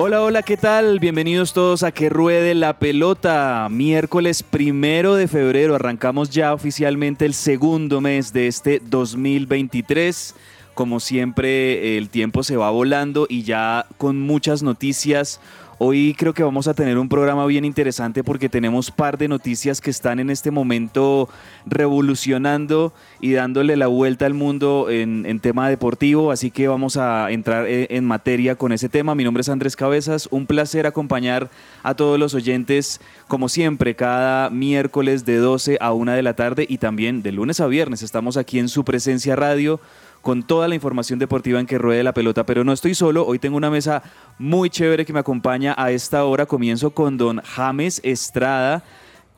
Hola, hola, ¿qué tal? Bienvenidos todos a Que Ruede la Pelota. Miércoles primero de febrero arrancamos ya oficialmente el segundo mes de este 2023. Como siempre, el tiempo se va volando y ya con muchas noticias. Hoy creo que vamos a tener un programa bien interesante porque tenemos par de noticias que están en este momento revolucionando y dándole la vuelta al mundo en, en tema deportivo. Así que vamos a entrar eh, en materia con ese tema. Mi nombre es Andrés Cabezas. Un placer acompañar a todos los oyentes, como siempre, cada miércoles de 12 a 1 de la tarde y también de lunes a viernes. Estamos aquí en su presencia radio con toda la información deportiva en que ruede la pelota, pero no estoy solo, hoy tengo una mesa muy chévere que me acompaña a esta hora, comienzo con don James Estrada.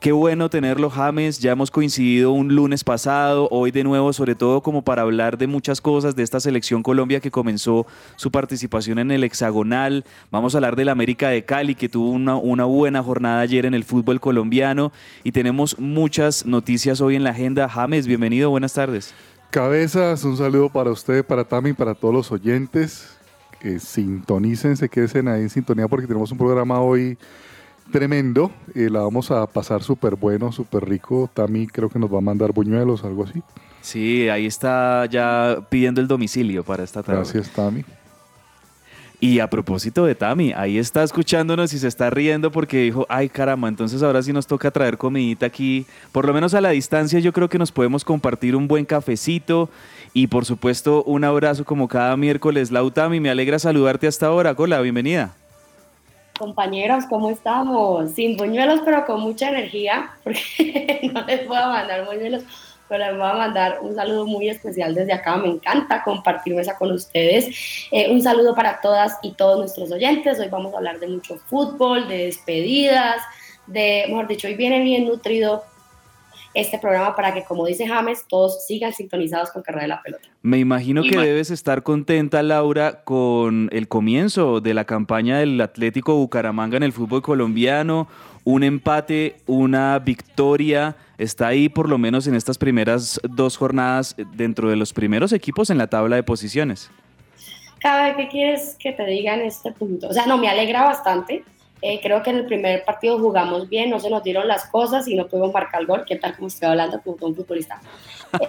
Qué bueno tenerlo, James. Ya hemos coincidido un lunes pasado, hoy de nuevo, sobre todo como para hablar de muchas cosas de esta selección Colombia que comenzó su participación en el hexagonal. Vamos a hablar del América de Cali, que tuvo una, una buena jornada ayer en el fútbol colombiano. Y tenemos muchas noticias hoy en la agenda. James, bienvenido, buenas tardes. Cabezas, un saludo para usted, para Tami, para todos los oyentes. Que sintonicen, se queden ahí en sintonía porque tenemos un programa hoy tremendo. Eh, la vamos a pasar súper bueno, súper rico. Tami creo que nos va a mandar buñuelos, algo así. Sí, ahí está ya pidiendo el domicilio para esta tarde. Gracias, Tami. Y a propósito de Tami, ahí está escuchándonos y se está riendo porque dijo, ay caramba, entonces ahora sí nos toca traer comidita aquí, por lo menos a la distancia yo creo que nos podemos compartir un buen cafecito y por supuesto un abrazo como cada miércoles. Lau Tami, me alegra saludarte hasta ahora. Hola, bienvenida. Compañeros, ¿cómo estamos? Sin buñuelos, pero con mucha energía, porque no les puedo mandar buñuelos, pero les voy a mandar un saludo muy especial desde acá. Me encanta compartir mesa con ustedes. Eh, un saludo para todas y todos nuestros oyentes. Hoy vamos a hablar de mucho fútbol, de despedidas, de, mejor dicho, hoy viene bien nutrido este programa para que, como dice James, todos sigan sintonizados con Carrera de la Pelota. Me imagino Y que debes estar contenta, Laura, con el comienzo de la campaña del Atlético Bucaramanga en el fútbol colombiano. Un empate, una victoria. Está ahí, por lo menos en estas primeras dos jornadas, dentro de los primeros equipos en la tabla de posiciones. Cada vez que quieres que te diga en este punto, o sea, no, me alegra bastante. Eh, creo que en el primer partido jugamos bien, no se nos dieron las cosas y no pudimos marcar el gol. ¿Qué tal como estoy hablando como un futbolista?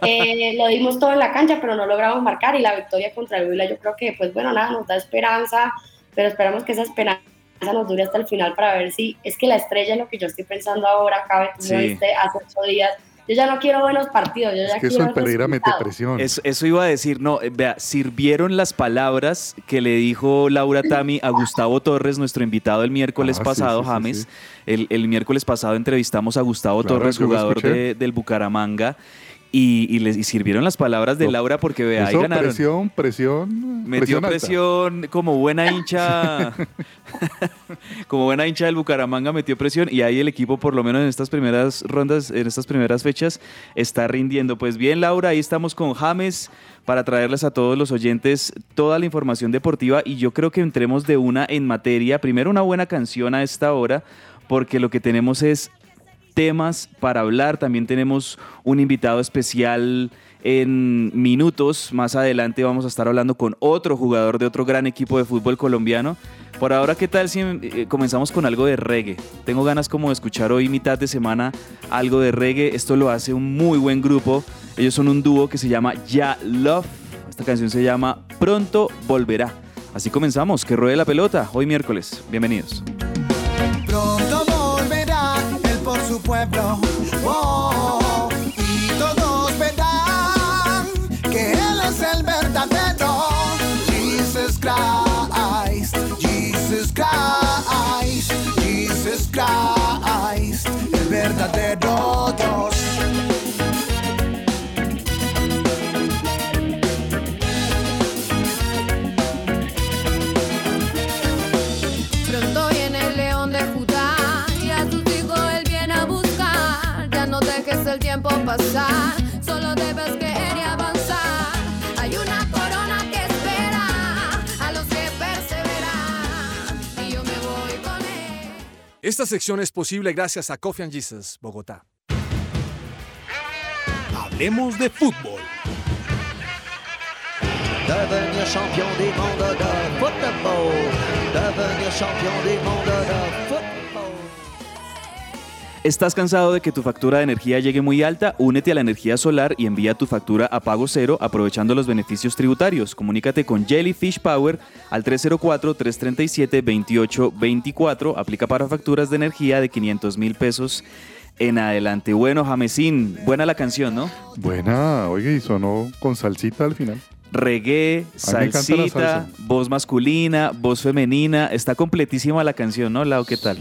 Eh, lo dimos todo en la cancha, pero no logramos marcar y la victoria contra el Huila yo creo que, pues bueno, nada, nos da esperanza, pero esperamos que esa esperanza nos dure hasta el final para ver si es que la estrella es lo que yo estoy pensando ahora, cabe, tú Sí. me viste hace ocho días. Yo ya no quiero buenos partidos, yo ya Es que eso quiero el Pereira mete presión. Eso, eso iba a decir, no, eh, vea, sirvieron las palabras que le dijo Laura Tami a Gustavo Torres, nuestro invitado el miércoles Ah, pasado, sí, sí, James. sí. El, el miércoles pasado entrevistamos a Gustavo Claro, Torres, jugador de- del Bucaramanga, y, y les y sirvieron las palabras de Laura porque vea, ahí ganaron. presión, presión. Metió alta. presión como buena hincha, como buena hincha del Bucaramanga metió presión y ahí el equipo por lo menos en estas primeras rondas, en estas primeras fechas está rindiendo. Pues bien Laura, ahí estamos con James para traerles a todos los oyentes toda la información deportiva y yo creo que entremos de una en materia. Primero una buena canción a esta hora porque lo que tenemos es temas para hablar. También tenemos un invitado especial en minutos. Más adelante vamos a estar hablando con otro jugador de otro gran equipo de fútbol colombiano. Por ahora, ¿qué tal si eh, comenzamos con algo de reggae? Tengo ganas como de escuchar hoy mitad de semana algo de reggae. Esto lo hace un muy buen grupo. Ellos son un dúo que se llama Ya Love. Esta canción se llama Pronto Volverá. Así comenzamos, que ruede la pelota, hoy miércoles. Bienvenidos. Pueblo. Pasar, solo debes querer y avanzar. Hay una corona que espera a los que perseveran y yo me voy con él. Esta sección es posible gracias a Coffee and Jesus, Bogotá. Hablemos de fútbol. Devenir champion du monde de football. Devenir champion du monde de football. ¿Estás cansado de que tu factura de energía llegue muy alta? Únete a la energía solar y envía tu factura a pago cero aprovechando los beneficios tributarios. Comunícate con Jellyfish Power al 304-337-2824. Aplica para facturas de energía de 500 mil pesos en adelante. Bueno, Jamesín, buena la canción, ¿no? Buena, oye, y sonó con salsita al final. Reggae, salsita, voz masculina, voz femenina. Está completísima la canción, ¿no, Lau? ¿Qué tal?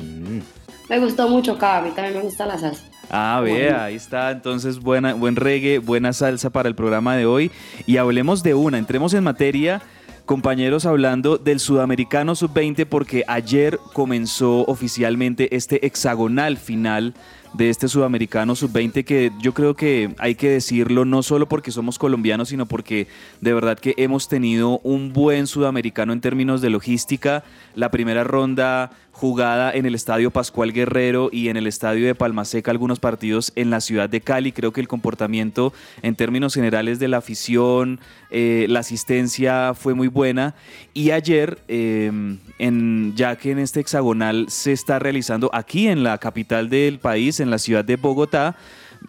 Me gustó mucho, Cava. A mí también me gusta la salsa. Ah, vea, ahí está. Entonces, buena, buen reggae, buena salsa para el programa de hoy. Y hablemos de una, entremos en materia, compañeros, hablando del Sudamericano Sub-20, porque ayer comenzó oficialmente este hexagonal final de este Sudamericano Sub-20 que yo creo que hay que decirlo no solo porque somos colombianos, sino porque de verdad que hemos tenido un buen Sudamericano en términos de logística. La primera ronda jugada en el Estadio Pascual Guerrero y en el Estadio de Palmaseca algunos partidos en la ciudad de Cali. Creo que el comportamiento en términos generales de la afición, eh, la asistencia fue muy buena. Y ayer, eh, en, ya que en este hexagonal se está realizando aquí en la capital del país, en la ciudad de Bogotá,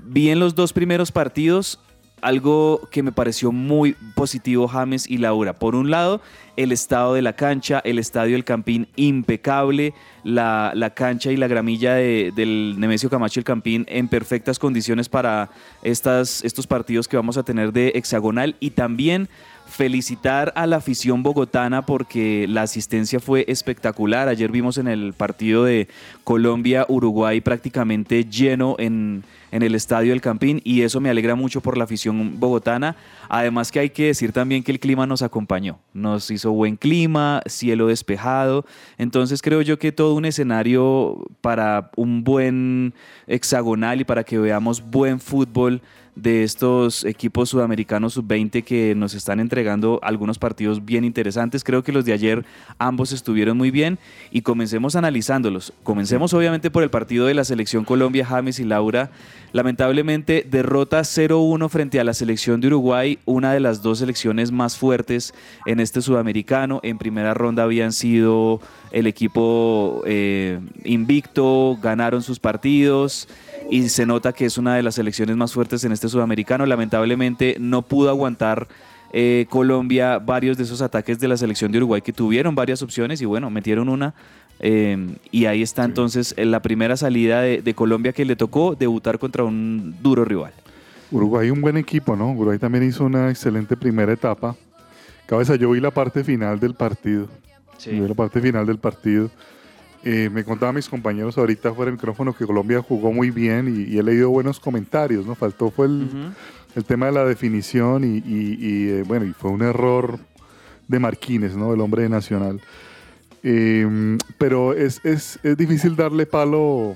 vi en los dos primeros partidos algo que me pareció muy positivo James y Laura. Por un lado, el estado de la cancha, el estadio del Campín impecable, la, la cancha y la gramilla de- del Nemesio Camacho el Campín en perfectas condiciones para estas, estos partidos que vamos a tener de hexagonal y también felicitar a la afición bogotana porque la asistencia fue espectacular. Ayer vimos en el partido de Colombia-Uruguay prácticamente lleno en, en el estadio del Campín y eso me alegra mucho por la afición bogotana. Además que hay que decir también que el clima nos acompañó, nos hizo buen clima, cielo despejado, entonces creo yo que todo un escenario para un buen hexagonal y para que veamos buen fútbol de estos equipos sudamericanos sub-20 que nos están entregando algunos partidos bien interesantes. Creo que los de ayer ambos estuvieron muy bien y comencemos analizándolos. Comencemos obviamente por el partido de la selección Colombia, James y Laura. Lamentablemente derrota 0-1 frente a la selección de Uruguay, una de las dos selecciones más fuertes en este sudamericano. En primera ronda habían sido el equipo eh, invicto, ganaron sus partidos y se nota que es una de las selecciones más fuertes en este sudamericano. Lamentablemente no pudo aguantar eh, Colombia varios de esos ataques de la selección de Uruguay que tuvieron varias opciones y bueno, metieron una. eh, y ahí está entonces eh, la primera salida de, de Colombia que le tocó debutar contra un duro rival. Uruguay un buen equipo, ¿no? Uruguay también hizo una excelente primera etapa. Cabeza, yo vi la parte final del partido. Yo vi la parte final del partido. Eh, me contaban mis compañeros ahorita fuera del micrófono que Colombia jugó muy bien y, y he leído buenos comentarios, ¿no? Faltó fue el, el tema de la definición y, y- y, eh, bueno, y fue un error de Marquines, ¿no? El hombre de Nacional. Eh, pero es, es, es difícil darle palo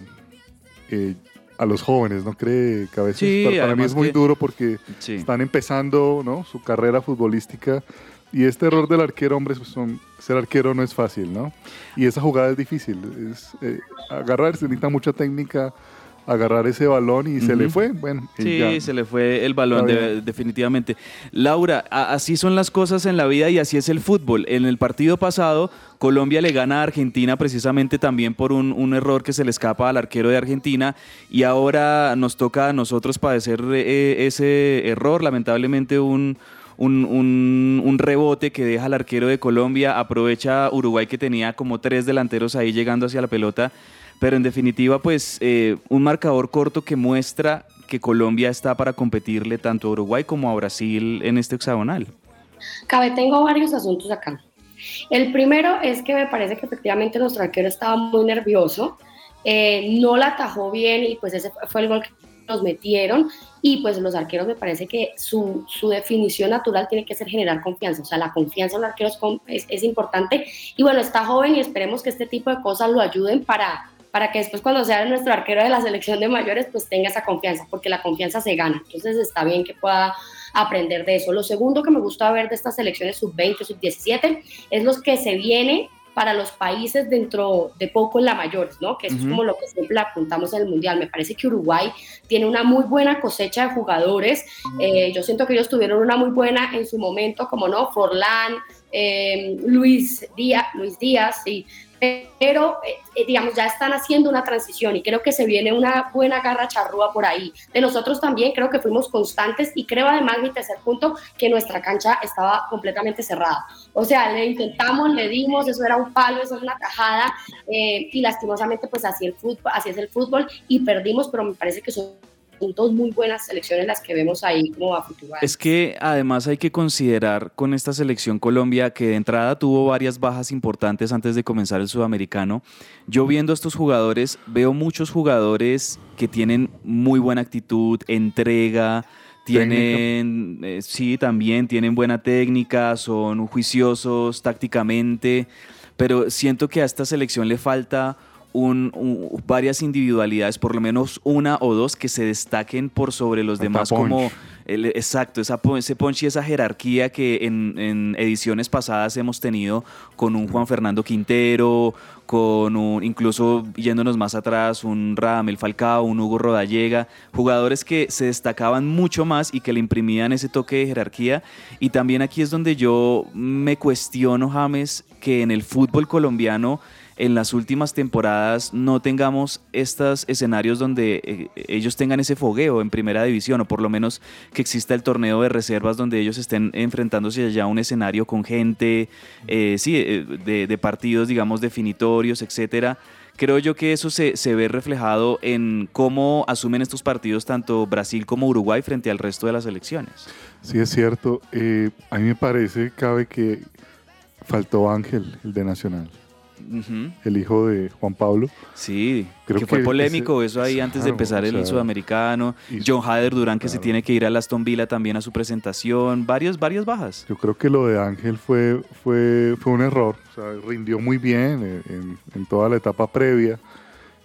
eh, a los jóvenes, ¿no cree, Cabezas? Sí, para, para mí es muy que- duro porque Sí. están empezando ¿no? su carrera futbolística y este error del arquero, hombre, pues, son- ser arquero no es fácil, ¿no? Y esa jugada es difícil. Es, eh, agarrar, se necesita mucha técnica, agarrar ese balón y se le fue. Bueno, Sí, ya. se le fue el balón, de- definitivamente. Laura, así son las cosas en la vida y así es el fútbol. En el partido pasado, Colombia le gana a Argentina precisamente también por un, un error que se le escapa al arquero de Argentina y ahora nos toca a nosotros padecer eh, ese error, lamentablemente un... Un, un- rebote que deja al arquero de Colombia, aprovecha Uruguay que tenía como tres delanteros ahí llegando hacia la pelota, pero en definitiva pues eh, un marcador corto que muestra que Colombia está para competirle tanto a Uruguay como a Brasil en este hexagonal. Cabe, tengo varios asuntos acá. El primero es que me parece que efectivamente nuestro arquero estaba muy nervioso, eh, no la atajó bien y pues ese fue el gol que nos metieron y pues los arqueros me parece que su, su definición natural tiene que ser generar confianza, o sea, la confianza en los arqueros es, es importante y bueno, está joven y esperemos que este tipo de cosas lo ayuden para, para que después cuando sea nuestro arquero de la selección de mayores, pues tenga esa confianza, porque la confianza se gana. Entonces está bien que pueda aprender de eso. Lo segundo que me gusta ver de estas selecciones sub-20, sub-17 es los que se viene para los países dentro de poco en la mayores, ¿no? Que eso es como lo que siempre apuntamos en el Mundial. Me parece que Uruguay tiene una muy buena cosecha de jugadores. Eh, yo siento que ellos tuvieron una muy buena en su momento, como no, Forlán, eh, Luis, Díaz, Luis Díaz, sí, pero eh, digamos ya están haciendo una transición y creo que se viene una buena garra charrúa por ahí. De nosotros también creo que fuimos constantes y creo además mi tercer punto que nuestra cancha estaba completamente cerrada. O sea, le intentamos, le dimos, eso era un palo, eso es una tajada eh, y lastimosamente pues así el fútbol, así es el fútbol y perdimos, pero me parece que son son dos muy buenas selecciones las que vemos ahí como a futuro. Es que además hay que considerar con esta selección Colombia que de entrada tuvo varias bajas importantes antes de comenzar el sudamericano. Yo viendo a estos jugadores, veo muchos jugadores que tienen muy buena actitud, entrega, tienen, eh, sí, también tienen buena técnica, son juiciosos tácticamente, pero siento que a esta selección le falta un, un- varias individualidades, por lo menos una o dos que se destaquen por sobre los demás, punch. como el- exacto, esa, ese punch y esa jerarquía que en, en ediciones pasadas hemos tenido con un Juan Fernando Quintero, con un, incluso yéndonos más atrás, un Radamel Falcao, un Hugo Rodallega, jugadores que se destacaban mucho más y que le imprimían ese toque de jerarquía. Y también aquí es donde yo me cuestiono, James, que en el fútbol colombiano en las últimas temporadas no tengamos estos escenarios donde eh, ellos tengan ese fogueo en primera división o por lo menos que exista el torneo de reservas donde ellos estén enfrentándose ya a un escenario con gente, eh, sí, eh, de, de partidos digamos definitorios, etcétera. Creo yo que eso se, se ve reflejado en cómo asumen estos partidos tanto Brasil como Uruguay frente al resto de las elecciones. Sí, es cierto. Eh, a mí me parece, cabe que faltó Ángel, el de Nacional, El hijo de Juan Pablo. Sí, Creo que fue que polémico ese- eso ahí antes de empezar o el sea, sudamericano. y- John Hader Durán que se tiene que ir a Aston Villa también a su presentación. Varios, varias bajas. Yo creo que lo de Ángel fue, fue, fue un error. O sea, rindió muy bien en, en- en toda la etapa previa.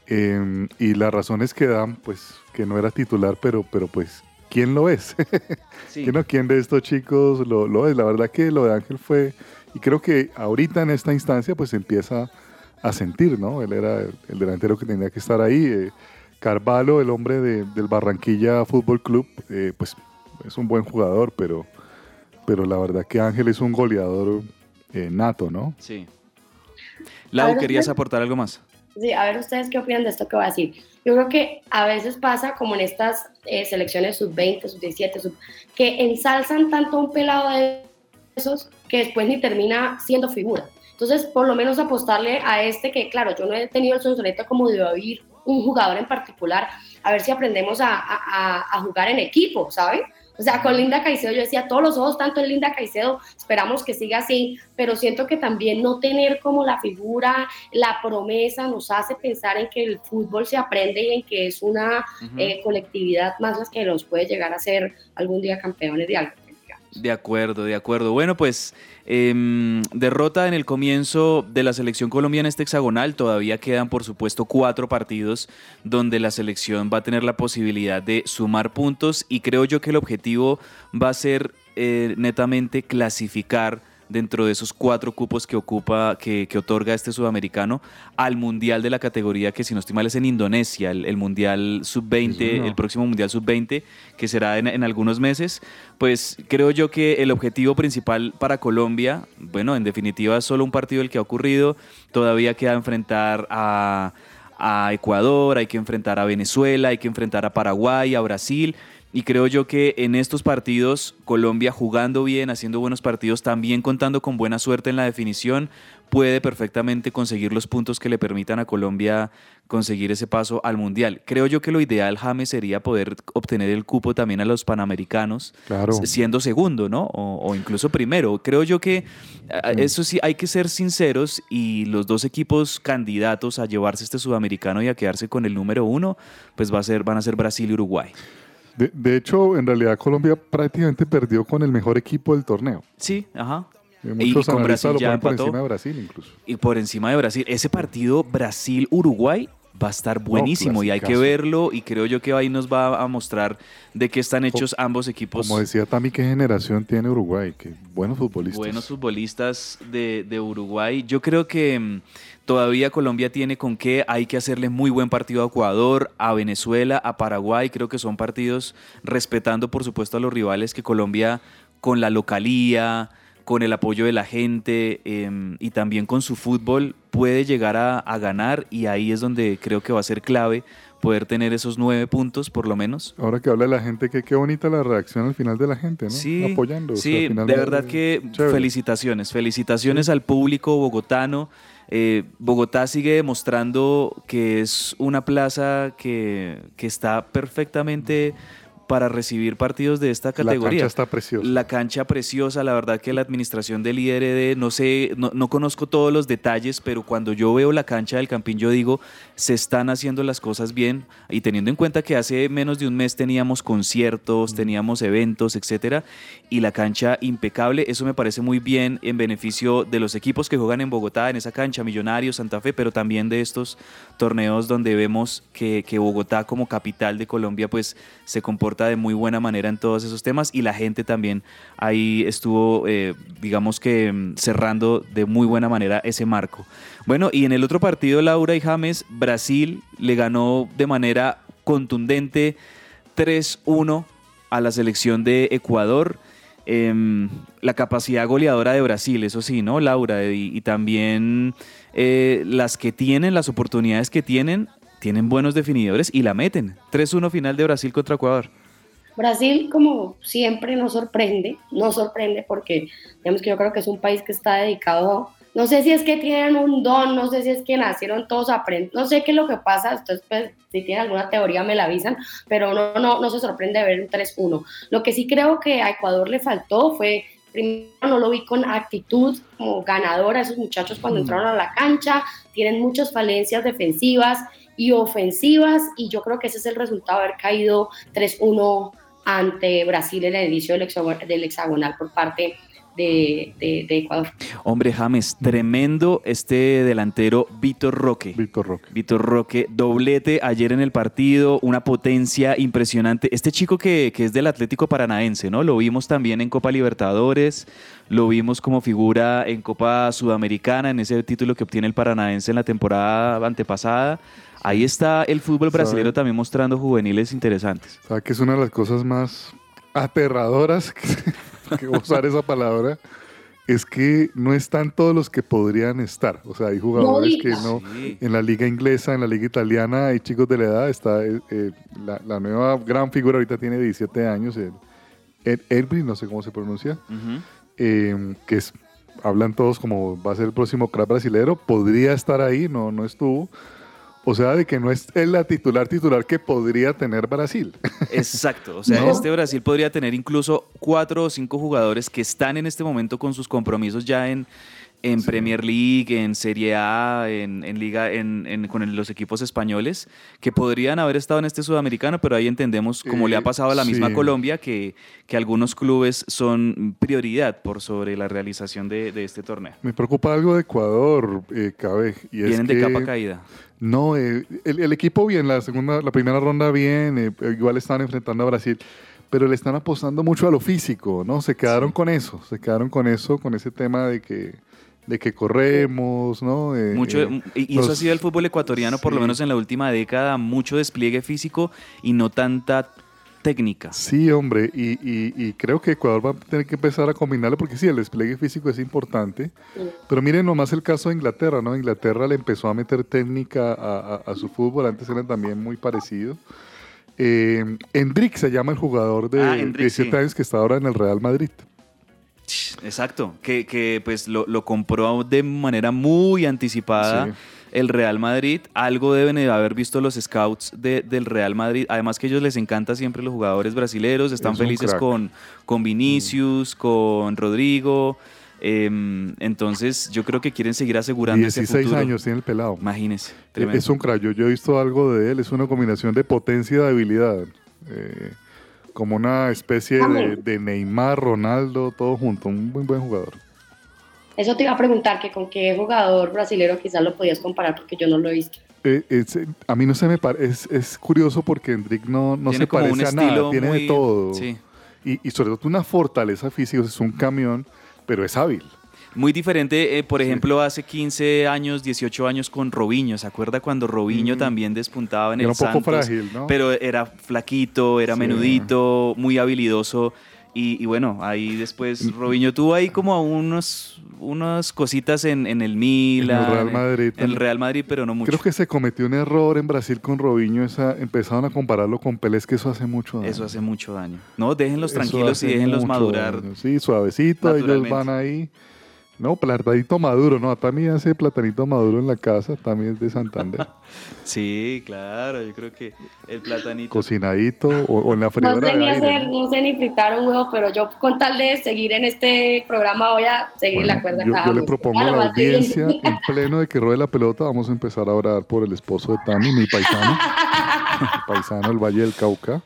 Eh, y las razones que dan, pues, que no era titular, pero, pero pues, ¿quién lo es? Sí. ¿Quién, o quién de estos chicos lo, lo es? La verdad que lo de Ángel fue, y creo que ahorita en esta instancia, pues empieza a sentir, ¿no? Él era el, el delantero que tenía que estar ahí. eh, Carvalho, el hombre de- del Barranquilla Fútbol Club, eh, pues es un buen jugador, pero, pero la verdad que Ángel es un goleador eh, nato, ¿no? Sí. Lau, ¿querías ¿usted? aportar algo más? Sí, a ver ustedes qué opinan de esto que voy a decir. Yo creo que a veces pasa como en estas eh, selecciones sub-20, sub-17, sub, que ensalzan tanto a un pelado de esos que después ni termina siendo figura. Entonces, por lo menos apostarle a este que, claro, yo no he tenido el sonsonete como de oír un jugador en particular, a ver si aprendemos a, a- a- a jugar en equipo, ¿saben? O sea, con Linda Caicedo yo decía, todos los ojos tanto en Linda Caicedo, esperamos que siga así, pero siento que también no tener como la figura, la promesa nos hace pensar en que el fútbol se aprende y en que es una eh, colectividad más las que nos puede llegar a ser algún día campeones de algo. De acuerdo, de acuerdo. Bueno, pues em, derrota en el comienzo de la selección colombiana este hexagonal. Todavía quedan, por supuesto, cuatro partidos donde la selección va a tener la posibilidad de sumar puntos y creo yo que el objetivo va a ser eh, netamente clasificar dentro de esos cuatro cupos que ocupa, que, que otorga este sudamericano, al mundial de la categoría que si no estoy mal es en Indonesia, el, el mundial sub-20, Sí, señor. el próximo mundial sub-20, que será en, en algunos meses, pues creo yo que el objetivo principal para Colombia, bueno, en definitiva es solo un partido el que ha ocurrido, todavía queda enfrentar a, a Ecuador, hay que enfrentar a Venezuela, hay que enfrentar a Paraguay, a Brasil. Y creo yo que en estos partidos, Colombia jugando bien, haciendo buenos partidos, también contando con buena suerte en la definición, puede perfectamente conseguir los puntos que le permitan a Colombia conseguir ese paso al Mundial. Creo yo que lo ideal, James, sería poder obtener el cupo también a los Panamericanos, Claro. siendo segundo, ¿no? O, o incluso primero. Creo yo que a- eso sí, hay que ser sinceros y los dos equipos candidatos a llevarse este sudamericano y a quedarse con el número uno, pues va a ser, van a ser Brasil y Uruguay. De, de hecho, en realidad Colombia prácticamente perdió con el mejor equipo del torneo. Sí, ajá. Eh, Y- Muchos con Brasil lo ya por encima de Brasil incluso. Y por encima de Brasil, ese partido Brasil-Uruguay va a estar buenísimo y hay que verlo y creo yo que ahí nos va a mostrar de qué están hechos ambos equipos. Como decía Tami, ¿qué generación tiene Uruguay? Que buenos futbolistas. Buenos futbolistas de, de Uruguay. Yo creo que mm, todavía Colombia tiene con qué. Hay que hacerle muy buen partido a Ecuador, a Venezuela, a Paraguay. Creo que son partidos respetando, por supuesto, a los rivales que Colombia con la localía, con el apoyo de la gente em, y también con su fútbol puede llegar a, a ganar y ahí es donde creo que va a ser clave poder tener esos nueve puntos por lo menos. Ahora que habla la gente, que qué bonita la reacción al final de la gente, ¿no? Sí, Apoyando. o sea, sí, de verdad que chévere. felicitaciones, felicitaciones al público bogotano. Eh, Bogotá sigue demostrando que es una plaza que, que está perfectamente para recibir partidos de esta La categoría. cancha está preciosa. La cancha preciosa, la verdad que la administración del IRD, no sé, no, no conozco todos los detalles, pero cuando yo veo la cancha del Campín, yo digo, se están haciendo las cosas bien. Y teniendo en cuenta que hace menos de un mes teníamos conciertos, teníamos eventos, etcétera, y la cancha impecable, eso me parece muy bien en beneficio de los equipos que juegan en Bogotá, en esa cancha, Millonarios, Santa Fe, pero también de estos torneos donde vemos que, que Bogotá como capital de Colombia, pues se comporta de muy buena manera en todos esos temas y la gente también ahí estuvo, eh, digamos que mm, cerrando de muy buena manera ese marco. Bueno, y en el otro partido, Laura y James, Brasil le ganó de manera contundente 3-1 a la selección de Ecuador. Em, la capacidad goleadora de Brasil, eso sí, ¿no, Laura? Y, también eh, las que tienen, las oportunidades que tienen, tienen buenos definidores y la meten. 3-1 final de Brasil contra Ecuador. Brasil, como siempre, nos sorprende, nos sorprende porque, digamos que yo creo que es un país que está dedicado, no sé si es que tienen un don, no sé si es que nacieron todos aprendiendo, no sé qué es lo que pasa, entonces pues, si tienen alguna teoría me la avisan, pero no, no, no se sorprende de ver un 3-1. Lo que sí creo que a Ecuador le faltó fue, primero no lo vi con actitud como ganadora, esos muchachos cuando entraron a la cancha, tienen muchas falencias defensivas y ofensivas, y yo creo que ese es el resultado de haber caído 3-1 ante Brasil en el inicio del hexagonal, por parte de, de- de Ecuador. Hombre, James, tremendo este delantero Víctor Roque. Víctor Roque. Víctor Roque, doblete ayer en el partido, una potencia impresionante. Este chico que, que es del Atlético Paranaense, ¿no? Lo vimos también en Copa Libertadores, lo vimos como figura en Copa Sudamericana, en ese título que obtiene el Paranaense en la temporada antepasada. Ahí está el fútbol ¿Sabe? brasileño también mostrando juveniles interesantes. ¿Sabes que es una de las cosas más aterradoras que, que usar esa palabra? Es que no están todos los que podrían estar. O sea, hay jugadores que no. En la liga inglesa, en la liga italiana, hay chicos de la edad. Está eh, eh, la, la nueva gran figura ahorita tiene 17 años, el, Elbry, no sé cómo se pronuncia, Ujú. eh, que es, hablan todos como va a ser el próximo crack brasilero. Podría estar ahí, no, no estuvo. O sea, de que no es la titular titular que podría tener Brasil. Exacto, o sea, No. este Brasil podría tener incluso cuatro o cinco jugadores que están en este momento con sus compromisos ya en, en Premier League, en Serie A, en, en Liga, en, en- con los equipos españoles, que podrían haber estado en este sudamericano, pero ahí entendemos, como le ha Eh, pasado a la misma. Colombia, que, que algunos clubes son prioridad por sobre la realización de, de este torneo. Me preocupa algo de Ecuador, eh, Cabe, y es Vienen que de capa caída. No, eh, el, el equipo bien, la segunda, la primera ronda bien, eh, igual estaban enfrentando a Brasil, pero le están apostando mucho a lo físico, ¿no? Se quedaron con eso, se quedaron con eso, con ese tema de que, de que corremos, ¿no? Eh, Mucho, eh, y eso ha sido el fútbol ecuatoriano, por lo menos en la última década, mucho despliegue físico y no tanta técnica. Sí, hombre, y, y- y creo que Ecuador va a tener que empezar a combinarlo porque sí, el despliegue físico es importante, pero miren nomás el caso de Inglaterra, ¿no? Inglaterra le empezó a meter técnica a, a- a su fútbol, antes eran también muy parecidos. Eh, Endrick se llama el jugador de Ah, Endrick, 17 sí. años que está ahora en el Real Madrid. Exacto, que, que, pues lo, lo compró de manera muy anticipada Sí. El Real Madrid. Algo deben de haber visto los scouts de- del Real Madrid. Además que a ellos les encanta siempre los jugadores brasileños, están Es felices con, con Vinicius, con Rodrigo. em, entonces yo creo que quieren seguir asegurando ese 16 futuro. años tiene el pelado. Imagínese. Eh, tremendo. Es un crack. Yo, yo he visto algo de él. Es una combinación de potencia y de habilidad. Eh, como una especie de, de Neymar, Ronaldo, todo junto. Un muy buen jugador. Eso te iba a preguntar, que con qué jugador brasilero quizás lo podías comparar, porque yo no lo he visto. Eh, es- a mí no se me parece, es, es curioso porque Hendrik no, no Tiene se parece a nada, tiene muy- de todo. sí. Y, y sobre todo una fortaleza física, es un camión, pero es hábil. Muy diferente, eh, por ejemplo, hace 15 años, 18 años con Robinho. ¿Se acuerda cuando Robinho Mm. también despuntaba en Era el un poco Santos? frágil, ¿no? Pero era flaquito, era Sí. menudito, muy habilidoso. Y, y bueno, ahí Mm. después Robinho tuvo ahí como unos, unas cositas en, en el Milan. Real Madrid En el. Real Madrid, pero no mucho. Creo que se cometió un error en Brasil con Robinho, esa, empezaron a compararlo con Pelé, es que eso hace mucho daño. Eso hace mucho daño. No, déjenlos tranquilos y déjenlos madurar. daño. Sí, suavecito, ellos van ahí. No, platanito maduro, no, también hace platanito maduro en la casa, también es de Santander. Sí, claro, yo creo que el platanito. Cocinadito o, o en la No freidora sé de ni hacer, no sé ni fritar un huevo, pero yo con tal de seguir en este programa voy a seguir Bueno, la cuerda yo, cada yo le propongo a la audiencia, en pleno de que ruede la pelota, vamos a empezar a orar por el esposo de Tami, mi paisano, el paisano del Valle del Cauca,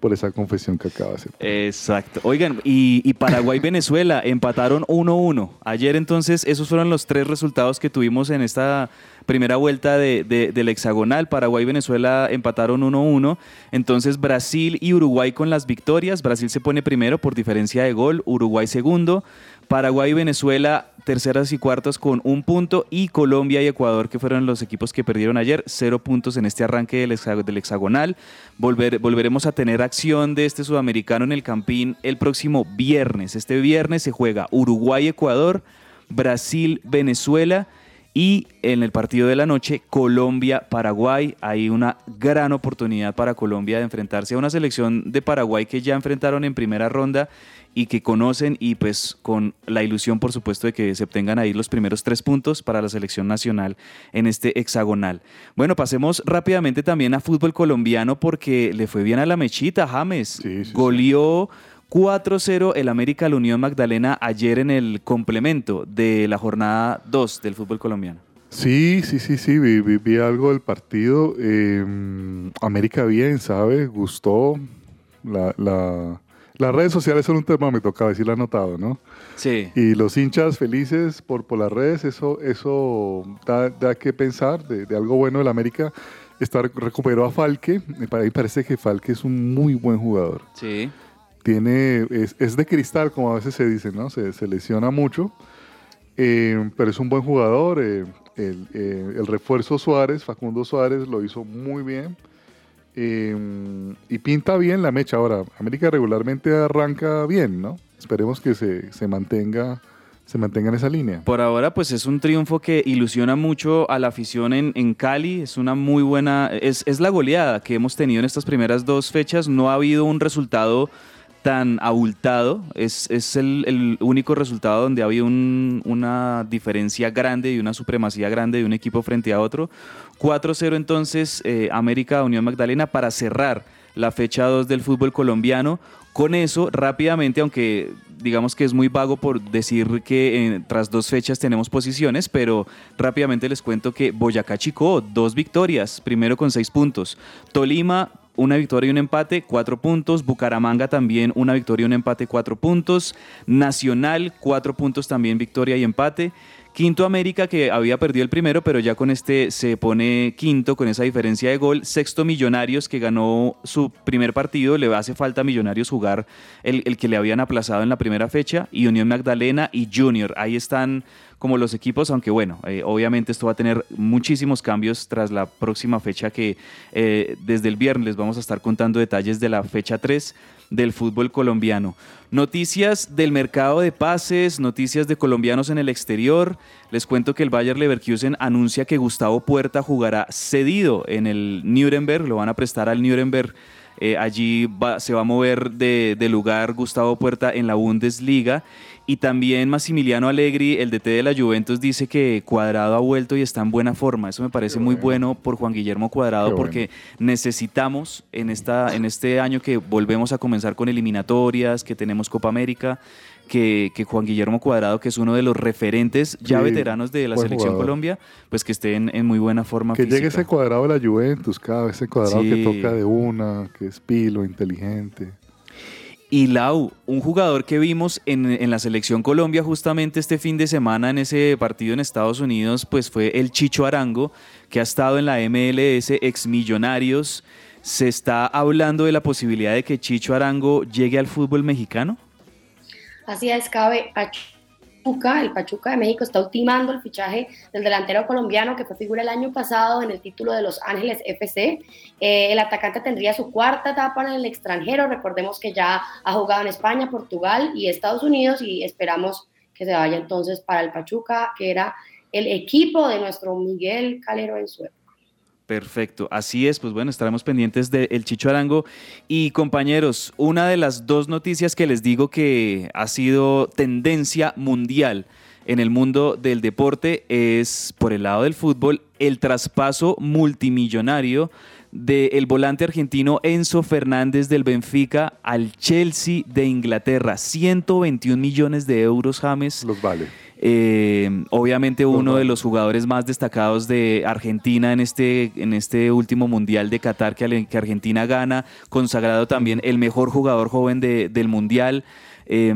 por esa confesión que acaba de hacer. Exacto. Oigan, y, y Paraguay-Venezuela empataron 1-1. Ayer entonces esos fueron los tres resultados que tuvimos en esta primera vuelta de- de- del hexagonal. Paraguay-Venezuela empataron 1-1. Entonces Brasil y Uruguay con las victorias. Brasil se pone primero por diferencia de gol, Uruguay segundo. Paraguay y Venezuela terceras y cuartas con un punto y Colombia y Ecuador que fueron los equipos que perdieron ayer, cero puntos en este arranque del, hexa- del hexagonal. Volver- volveremos a tener acción de este sudamericano en el Campín el próximo viernes. Este viernes se juega Uruguay-Ecuador, Brasil-Venezuela y en el partido de la noche Colombia-Paraguay. Hay una gran oportunidad para Colombia de enfrentarse a una selección de Paraguay que ya enfrentaron en primera ronda y que conocen y pues con la ilusión por supuesto de que se obtengan ahí los primeros tres puntos para la selección nacional en este hexagonal. Bueno, pasemos rápidamente también a fútbol colombiano porque le fue bien a la mechita, James. Sí, sí, sí. Goleó 4-0 el América a la Unión Magdalena ayer en el complemento de la jornada 2 del fútbol colombiano. Sí, sí, sí, sí, vi, vi- vi algo del partido. eh, América bien, ¿sabe? Gustó. La, la- las redes sociales son un termómetro, cabe decir, lo ha notado, ¿no? Sí. Y los hinchas felices por, por las redes, eso, eso da, da que pensar de, de algo bueno del América. Está, recuperó a Falque, me me parece que Falque es un muy buen jugador. Sí. Tiene, es, es de cristal, como a veces se dice, ¿no? Se, lesiona mucho, eh, pero es un buen jugador. eh, el, eh, el refuerzo Suárez, Facundo Suárez, lo hizo muy bien. y pinta bien la mecha. Ahora, América regularmente arranca bien, ¿no? Esperemos que se, se mantenga se mantenga en esa línea. Por ahora, pues es un triunfo que ilusiona mucho a la afición en, en Cali. Es una muy buena. Es, es la goleada que hemos tenido en estas primeras dos fechas. No ha habido un resultado tan abultado. Es, es el, el único resultado donde ha habido un- una diferencia grande y una supremacía grande de un equipo frente a otro. 4-0 entonces eh, América Unión Magdalena para cerrar la fecha 2 del fútbol colombiano. Con eso, rápidamente, aunque digamos que es muy vago por decir que eh, tras dos fechas tenemos posiciones, pero rápidamente les cuento que Boyacá Chicó, dos victorias, primero con seis puntos. Tolima, una victoria y un empate, cuatro puntos. Bucaramanga también una victoria y un empate, cuatro puntos. Nacional, cuatro puntos también, victoria y empate. Quinto América, que había perdido el primero, pero ya con este se pone quinto con esa diferencia de gol. Sexto Millonarios, que ganó su primer partido. Le hace falta a Millonarios jugar el, el que le habían aplazado en la primera fecha. Y Unión Magdalena y Junior. Ahí están como los equipos, aunque bueno, eh, obviamente esto va a tener muchísimos cambios tras la próxima fecha que eh, desde el viernes vamos a estar contando detalles de la fecha 3 del fútbol colombiano. Noticias del mercado de pases, noticias de colombianos en el exterior. Les cuento que el Bayer Leverkusen anuncia que Gustavo Puerta jugará cedido en el Nuremberg, lo van a prestar al Nuremberg. Eh, allí va- se va a mover de, de lugar Gustavo Puerta en la Bundesliga. Y también Massimiliano Allegri, el DT de la Juventus, dice que Cuadrado ha vuelto y está en buena forma. Eso me parece muy bueno por Juan Guillermo Cuadrado Qué bueno. porque necesitamos en, esta, en este año que volvemos a comenzar con eliminatorias, que tenemos Copa América, que, que Juan Guillermo Cuadrado, que es uno de los referentes ya veteranos de la selección jugador. Colombia, pues que esté en, en muy buena forma Que física. llegue ese cuadrado de la Juventus, cada vez ese cuadrado que toca de una, que es pilo, inteligente. Y Lau, un jugador que vimos en, en la selección Colombia justamente este fin de semana en ese partido en Estados Unidos, pues fue el Chicho Arango, que ha estado en la MLS ex Millonarios. ¿Se está hablando de la posibilidad de que Chicho Arango llegue al fútbol mexicano? Así es, cabe El Pachuca de México está ultimando el fichaje del delantero colombiano que fue figura el año pasado en el título de Los Ángeles FC. Eh, el atacante tendría su cuarta etapa en el extranjero. Recordemos que ya ha jugado en España, Portugal y Estados Unidos y esperamos que se vaya entonces para el Pachuca, que era el equipo de nuestro Miguel Calero en su época. Perfecto, así es, pues bueno, estaremos pendientes del Chicho Arango. Y compañeros, una de las dos noticias que les digo que ha sido tendencia mundial en el mundo del deporte es, por el lado del fútbol, el traspaso multimillonario del volante argentino Enzo Fernández del Benfica al Chelsea de Inglaterra. 121 millones de euros, James. Los vale. Eh, obviamente uno de los jugadores más destacados de Argentina en este, en este último Mundial de Qatar que, que Argentina gana, consagrado también el mejor jugador joven de- del Mundial. Eh,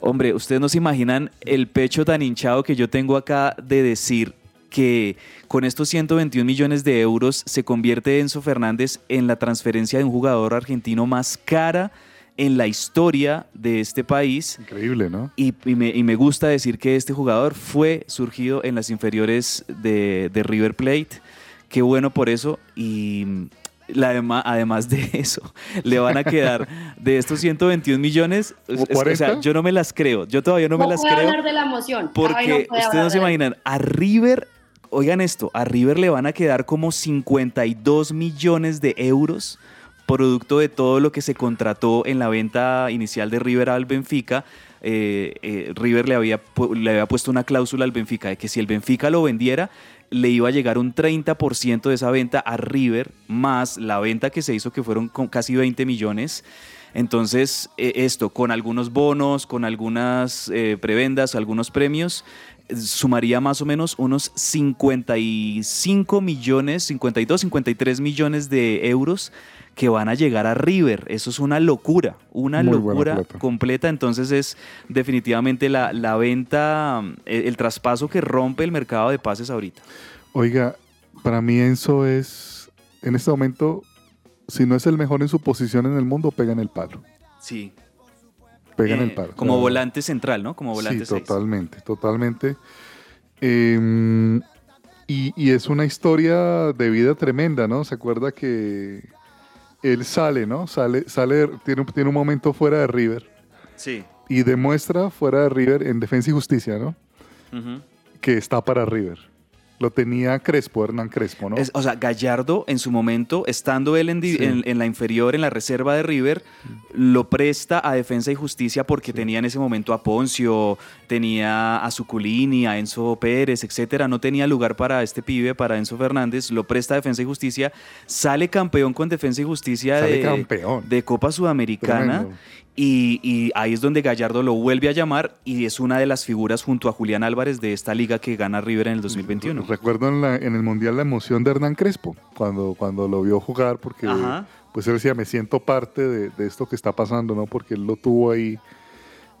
hombre, ustedes no se imaginan el pecho tan hinchado que yo tengo acá de decir que con estos 121 millones de euros se convierte Enzo Fernández en la transferencia de un jugador argentino más cara en la historia de este país. Increíble, ¿no? Y, y me, y me gusta decir que este jugador fue surgido en las inferiores de, de River Plate. Qué bueno por eso. Y la dema- además de eso, le van a quedar de estos 121 millones. ¿Como es- es- o sea, 40? yo no me las creo. Yo todavía no, me las creo. hablar de la emoción. Ay, Porque no ustedes no se de imaginan, a River, oigan esto, a River le van a quedar como 52 millones de euros producto de todo lo que se contrató en la venta inicial de River al Benfica. Eh, eh, River le había, le había puesto una cláusula al Benfica de que si el Benfica lo vendiera, le iba a llegar un 30% de esa venta a River, más la venta que se hizo, que fueron casi 20 millones. Entonces, eh, esto, con algunos bonos, con algunas eh, prebendas, algunos premios, sumaría más o menos unos 55 millones, 52, 53 millones de euros que van a llegar a River. Eso es una locura, una Muy locura completa. Entonces es definitivamente la, la venta, el, el traspaso que rompe el mercado de pases ahorita. Oiga, para mí Enzo es, en este momento, si no es el mejor en su posición en el mundo, pega en el palo. Sí. Pega en Eh, el palo. Como volante central, ¿no? Como volante Sí, seis. totalmente, totalmente. Eh, y, y es una historia de vida tremenda, ¿no? Se acuerda que él sale, ¿no? Sale, sale, tiene, un- tiene un momento fuera de River Sí. y demuestra fuera de River en Defensa y Justicia, ¿no? Ujú. Que está para River. Lo tenía Crespo, Hernán Crespo, ¿no? Es- o sea, Gallardo en su momento, estando él en, di- Sí. en- en la inferior, en la reserva de River, lo presta a Defensa y Justicia porque tenía en ese momento a Poncio, tenía a Zuculini, a Enzo Pérez, etcétera. No tenía lugar para este pibe, para Enzo Fernández. Lo presta a Defensa y Justicia. Sale campeón con Defensa y Justicia Sale de, campeón. de Copa Sudamericana. Tremendo. Y, y ahí es donde Gallardo lo vuelve a llamar y es una de las figuras junto a Julián Álvarez de esta liga que gana River en el 2021. Recuerdo en, la- en el Mundial la emoción de Hernán Crespo cuando, cuando lo vio jugar porque Ajá. pues él decía, me siento parte de, de esto que está pasando, ¿no? Porque él lo tuvo ahí.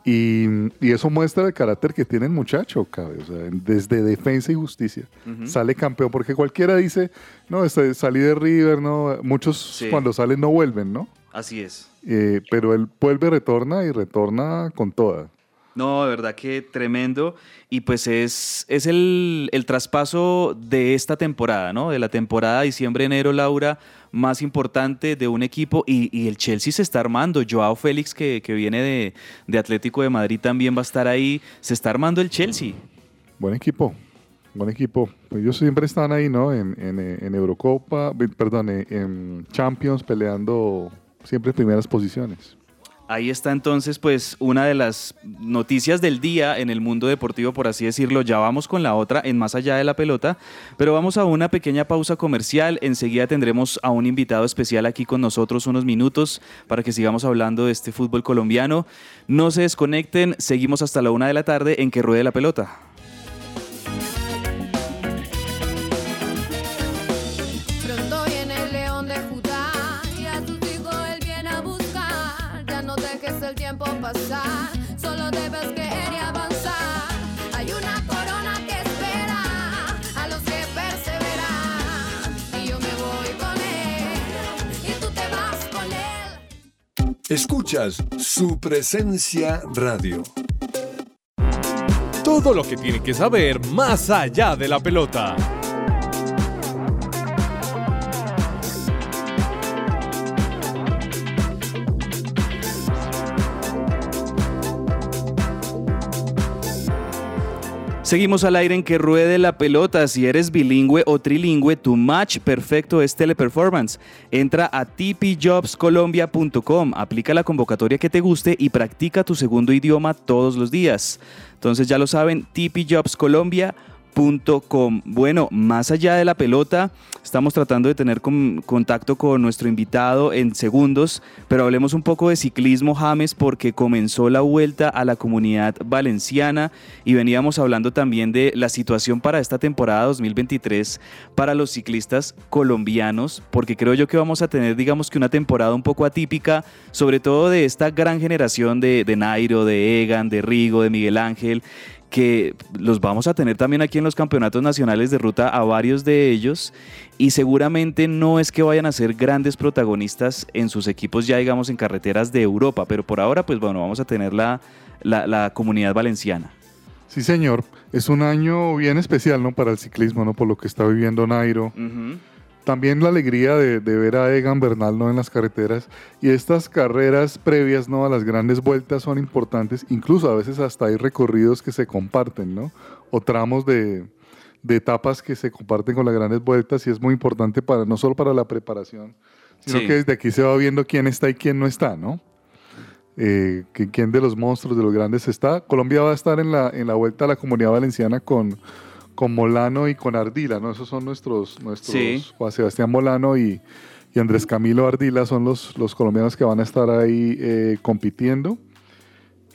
Y, y eso muestra el carácter que tiene el muchacho, cabe. O sea, desde defensa y justicia. Sale campeón, porque cualquiera dice, no, este, salí de River, ¿no? Muchos Sí. cuando salen no vuelven, ¿no? Así es. Eh, pero él vuelve, retorna y retorna con toda. No, de verdad que tremendo. Y pues es, es el, el traspaso de esta temporada, ¿no? De la temporada diciembre-enero, Laura, más importante de un equipo. Y, y el Chelsea se está armando. Joao Félix, que, que viene de, de Atlético de Madrid, también va a estar ahí. Se está armando el Chelsea. Buen equipo, buen equipo. Ellos siempre están ahí, ¿no? En, en, en Eurocopa, eh, perdón, en Champions peleando siempre primeras posiciones. Ahí está entonces pues una de las noticias del día en el mundo deportivo, por así decirlo. Ya vamos con la otra en Más allá de la pelota, pero vamos a una pequeña pausa comercial. Enseguida tendremos a un invitado especial aquí con nosotros unos minutos para que sigamos hablando de este fútbol colombiano. No se desconecten, seguimos hasta la una de la tarde en que ruede la pelota. Escuchas su presencia radio. Todo lo que tiene que saber más allá de la pelota. Seguimos al aire en que ruede la pelota. Si eres bilingüe o trilingüe, tu match perfecto es Teleperformance. Entra a tpjobscolombia.com, aplica la convocatoria que te guste y practica tu segundo idioma todos los días. Entonces ya lo saben, tpjobscolombia.com. Bueno, más allá de la pelota, estamos tratando de tener con- contacto con nuestro invitado en segundos, pero hablemos un poco de ciclismo, James, porque comenzó la vuelta a la comunidad valenciana y veníamos hablando también de la situación para esta temporada 2023 para los ciclistas colombianos, porque creo yo que vamos a tener, digamos que una temporada un poco atípica, sobre todo de esta gran generación de, de Nairo, de Egan, de Rigo, de Miguel Ángel, que los vamos a tener también aquí en los campeonatos nacionales de ruta a varios de ellos y seguramente no es que vayan a ser grandes protagonistas en sus equipos ya digamos en carreteras de Europa, pero por ahora pues bueno, vamos a tener la, la, la comunidad valenciana. Sí, señor. Es un año bien especial, ¿no? Para el ciclismo, ¿no? Por lo que está viviendo Nairo. También la alegría de, de ver a Egan Bernal ¿no? en las carreteras. Y estas carreras previas ¿no? a las grandes vueltas son importantes. Incluso a veces hasta hay recorridos que se comparten, ¿no? O tramos de, de etapas que se comparten con las grandes vueltas. Y es muy importante para no solo para la preparación, sino Sí. que desde aquí se va viendo quién está y quién no está, ¿no? Eh, que- quién de los monstruos, de los grandes está. Colombia va a estar en la, en la vuelta a la comunidad valenciana con, con Molano y con Ardila, ¿no? Esos son nuestros, nuestros Sí. Juan Sebastián Molano y, y Andrés Camilo Ardila son los, los colombianos que van a estar ahí eh, compitiendo.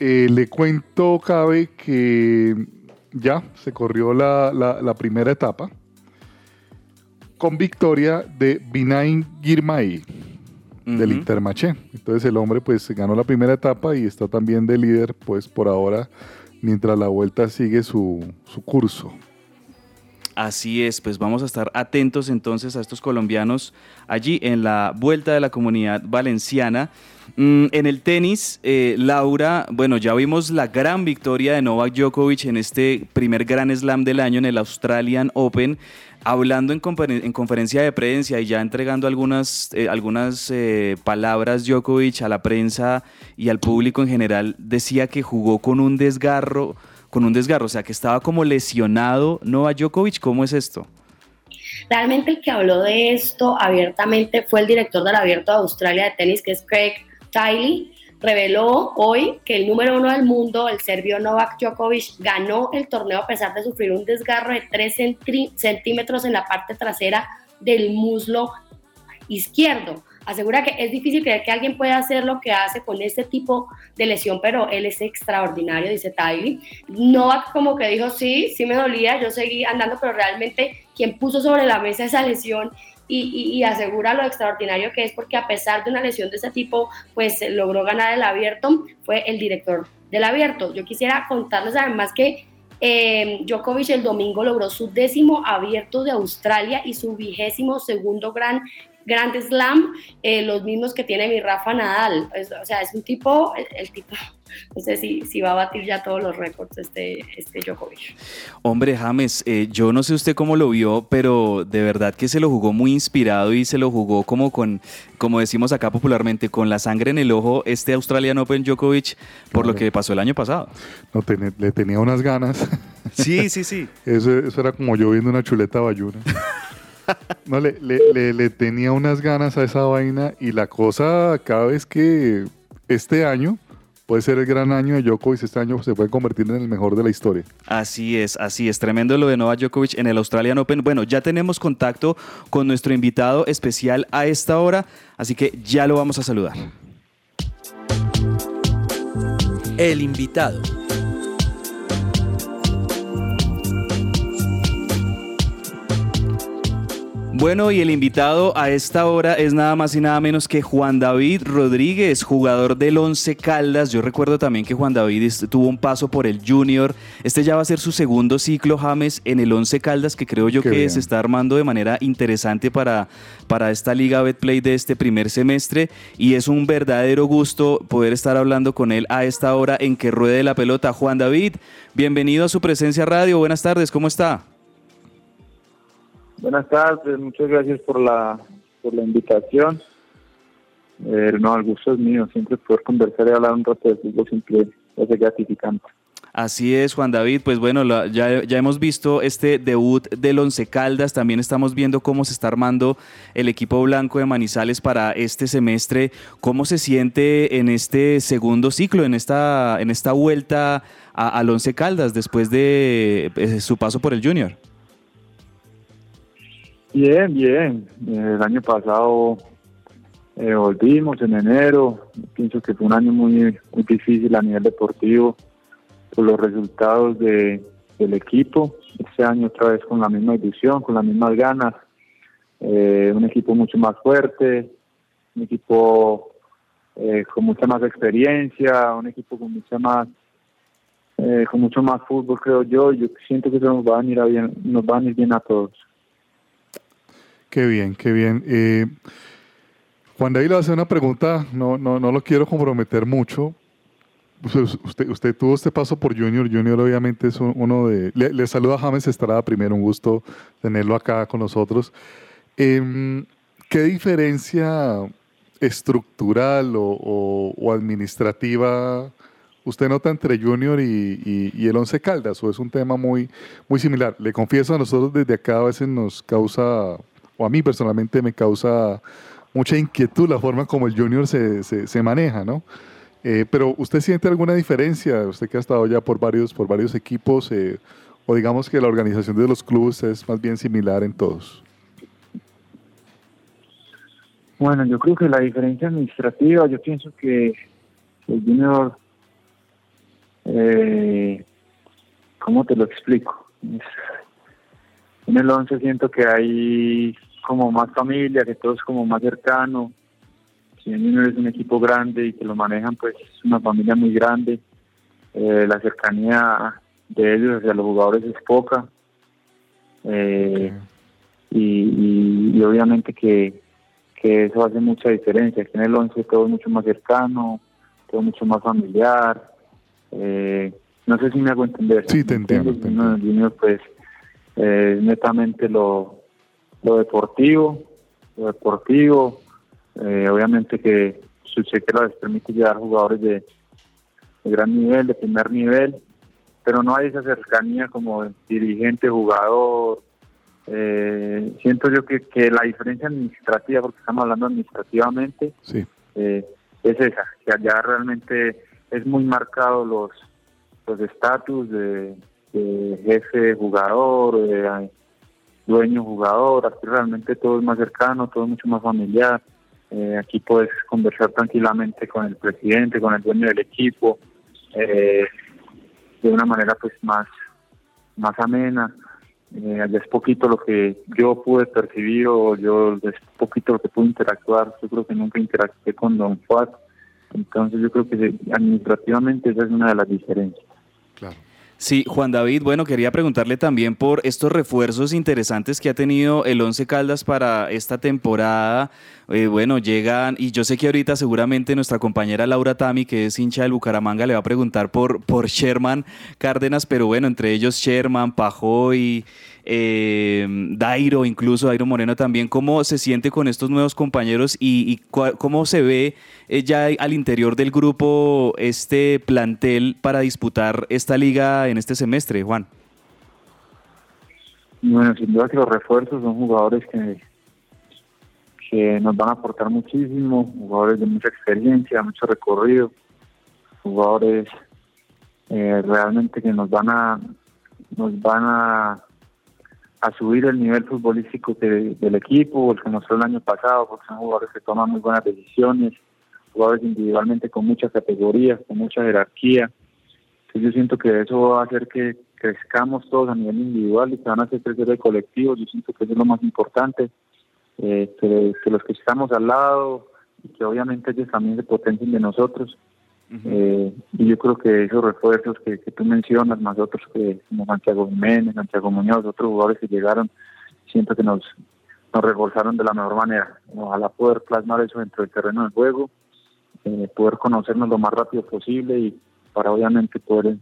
Eh, le cuento, cabe, que ya se corrió la, la- la primera etapa con victoria de Binain Girmay del Ujú. Intermarché. Entonces el hombre pues ganó la primera etapa y está también de líder pues por ahora mientras la vuelta sigue su, su curso. Así es, pues vamos a estar atentos entonces a estos colombianos allí en la vuelta de la comunidad valenciana. Mm, en el tenis, eh, Laura, bueno, ya vimos la gran victoria de Novak Djokovic en este primer Gran Slam del año en el Australian Open. Hablando en, conferen- en conferencia de prensa y ya entregando algunas, eh, algunas eh, palabras Djokovic a la prensa y al público en general, decía que jugó con un desgarro, con un desgarro, o sea que estaba como lesionado Novak Djokovic. ¿Cómo es esto? Realmente el que habló de esto abiertamente fue el director del Abierto de Australia de tenis, que es Craig Tiley. Reveló hoy que el número uno del mundo, el serbio Novak Djokovic, ganó el torneo a pesar de sufrir un desgarro de 3 centímetros en la parte trasera del muslo izquierdo. Asegura que es difícil creer que alguien pueda hacer lo que hace con este tipo de lesión, pero él es extraordinario, dice Tiley. Novak como que dijo, sí, sí me dolía, yo seguí andando, pero realmente quien puso sobre la mesa esa lesión y asegura lo extraordinario que es porque a pesar de una lesión de ese tipo, pues eh, logró ganar el abierto, fue el director del abierto. Yo quisiera contarles además que eh, Djokovic el domingo logró su décimo abierto de Australia y su vigésimo segundo gran Grand Slam, eh, los mismos que tiene mi Rafa Nadal. Es- o sea, es un tipo, el, el tipo, no sé si, si va a batir ya todos los récords este, este Djokovic. Hombre, James, eh, yo no sé usted cómo lo vio, pero de verdad que se lo jugó muy inspirado y se lo jugó como con, como decimos acá popularmente, con la sangre en el ojo este Australian Open Djokovic por lo que pasó el año pasado. No, ten- le tenía unas ganas. Sí, sí, sí. Eso, eso era como yo viendo una chuleta bayuna. No, le, le, le- le tenía unas ganas a esa vaina y la cosa cada vez que este año puede ser el gran año de Djokovic, este año se puede convertir en el mejor de la historia. Así es, así es. Tremendo lo de Novak Djokovic en el Australian Open. Bueno, ya tenemos contacto con nuestro invitado especial a esta hora, así que ya lo vamos a saludar. El invitado. Bueno, y el invitado a esta hora es nada más y nada menos que Juan David Rodríguez, jugador del Once Caldas. Yo recuerdo también que Juan David tuvo un paso por el Junior. Este ya va a ser su segundo ciclo, James, en el Once Caldas, que creo yo Qué que bien. se está armando de manera interesante para, para esta Liga Betplay de este primer semestre. Y es un verdadero gusto poder estar hablando con él a esta hora en que ruede la pelota. Juan David, bienvenido a su presencia radio. Buenas tardes, ¿cómo está? Buenas tardes, muchas gracias por la, por la invitación. Eh, no, el gusto es mío, siempre poder conversar y hablar un rato de fútbol siempre es gratificante. Así es, Juan David. Pues bueno, la- ya, ya hemos visto este debut del Once Caldas. También estamos viendo cómo se está armando el equipo blanco de Manizales para este semestre. ¿Cómo se siente en este segundo ciclo, en esta, en esta vuelta al Once Caldas después de eh, su paso por el Junior? Bien, bien. Eh, el año pasado eh, volvimos en enero. Pienso que fue un año muy, muy difícil a nivel deportivo por los resultados de, del equipo. Este año otra vez con la misma ilusión, con las mismas ganas. Eh, un equipo mucho más fuerte, un equipo eh, con mucha más experiencia, un equipo con mucha más eh, con mucho más fútbol creo yo. Yo siento que eso nos va a venir a bien, nos va a venir bien a todos. Qué bien, qué bien. Eh, Juan David le va a hacer una pregunta, no, no, no lo quiero comprometer mucho. Usted, usted, tuvo este paso por Junior, Junior obviamente es un- uno de... Le, le saluda James Estrada primero, un gusto tenerlo acá con nosotros. Em, ¿Qué diferencia estructural o, administrativa usted nota entre Junior y, y- y el Once Caldas? ¿O es un tema muy, muy similar? Le confieso, a nosotros desde acá a veces nos causa, o a mí personalmente me causa mucha inquietud la forma como el Junior se, se- maneja, ¿no? Eh, pero ¿usted siente alguna diferencia? Usted que ha estado ya por varios, por varios equipos, eh, o digamos que la organización de los clubes es más bien similar en todos. Bueno, yo creo que la diferencia administrativa, yo pienso que el Junior, eh, ¿cómo te lo explico? En el 11 siento que hay como más familia, que todo es como más cercano. Si el Junior es un equipo grande y que lo manejan, pues es una familia muy grande. Eh, la cercanía de ellos hacia los jugadores es poca. Eh, y, y- y obviamente que, que eso hace mucha diferencia. Aquí en el 11 todo es mucho más cercano, todo mucho más familiar. Eh, no sé si me hago entender. Sí, te ¿me entiendo, te Uno en el Junior, pues, eh, netamente lo, lo deportivo, lo deportivo. Eh, obviamente que su chequera les permite llevar jugadores de, de gran nivel, de primer nivel, pero no hay esa cercanía como dirigente-jugador. Eh, siento yo que, que la diferencia administrativa, porque estamos hablando administrativamente, Sí. eh, es esa, que allá realmente es muy marcado los los estatus de, de jefe jugador, de dueño jugador, aquí realmente todo es más cercano, todo es mucho más familiar. Eh, aquí puedes conversar tranquilamente con el presidente, con el dueño del equipo, eh, de una manera pues más, más amena. Eh, es poquito lo que yo pude percibir o yo es poquito lo que pude interactuar. Yo creo que nunca interactué con Don Fuad. Entonces yo creo que administrativamente esa es una de las diferencias. Sí, Juan David, bueno, quería preguntarle también por estos refuerzos interesantes que ha tenido el Once Caldas para esta temporada. Eh, bueno, llegan, y yo sé que ahorita seguramente nuestra compañera Laura Tami, que es hincha del Bucaramanga, le va a preguntar por, por Sherman Cárdenas, pero bueno, entre ellos Sherman, Pajoy, eh, Dairo, incluso Dairo Moreno también, ¿cómo se siente con estos nuevos compañeros y, y cómo se ve eh, ya al interior del grupo este plantel para disputar esta liga en este semestre, Juan? Bueno, sin duda que los refuerzos son jugadores que, que nos van a aportar muchísimo, jugadores de mucha experiencia, mucho recorrido, jugadores eh, realmente que nos van a nos van a, a subir el nivel futbolístico del equipo, el que fue el año pasado, porque son jugadores que toman muy buenas decisiones, jugadores individualmente con mucha categoría, con mucha jerarquía. Entonces yo siento que eso va a hacer que crezcamos todos a nivel individual y que van a hacer crecer el colectivo. Yo siento que eso es lo más importante. eh, que, que los que estamos al lado y que obviamente ellos también se potencien de nosotros. Eh, y yo creo que esos refuerzos que, que tú mencionas, más otros que como Santiago Jiménez, Santiago Muñoz, otros jugadores que llegaron, siento que nos, nos reforzaron de la mejor manera. Ojalá poder plasmar eso dentro del terreno del juego, eh, poder conocernos lo más rápido posible y para obviamente poder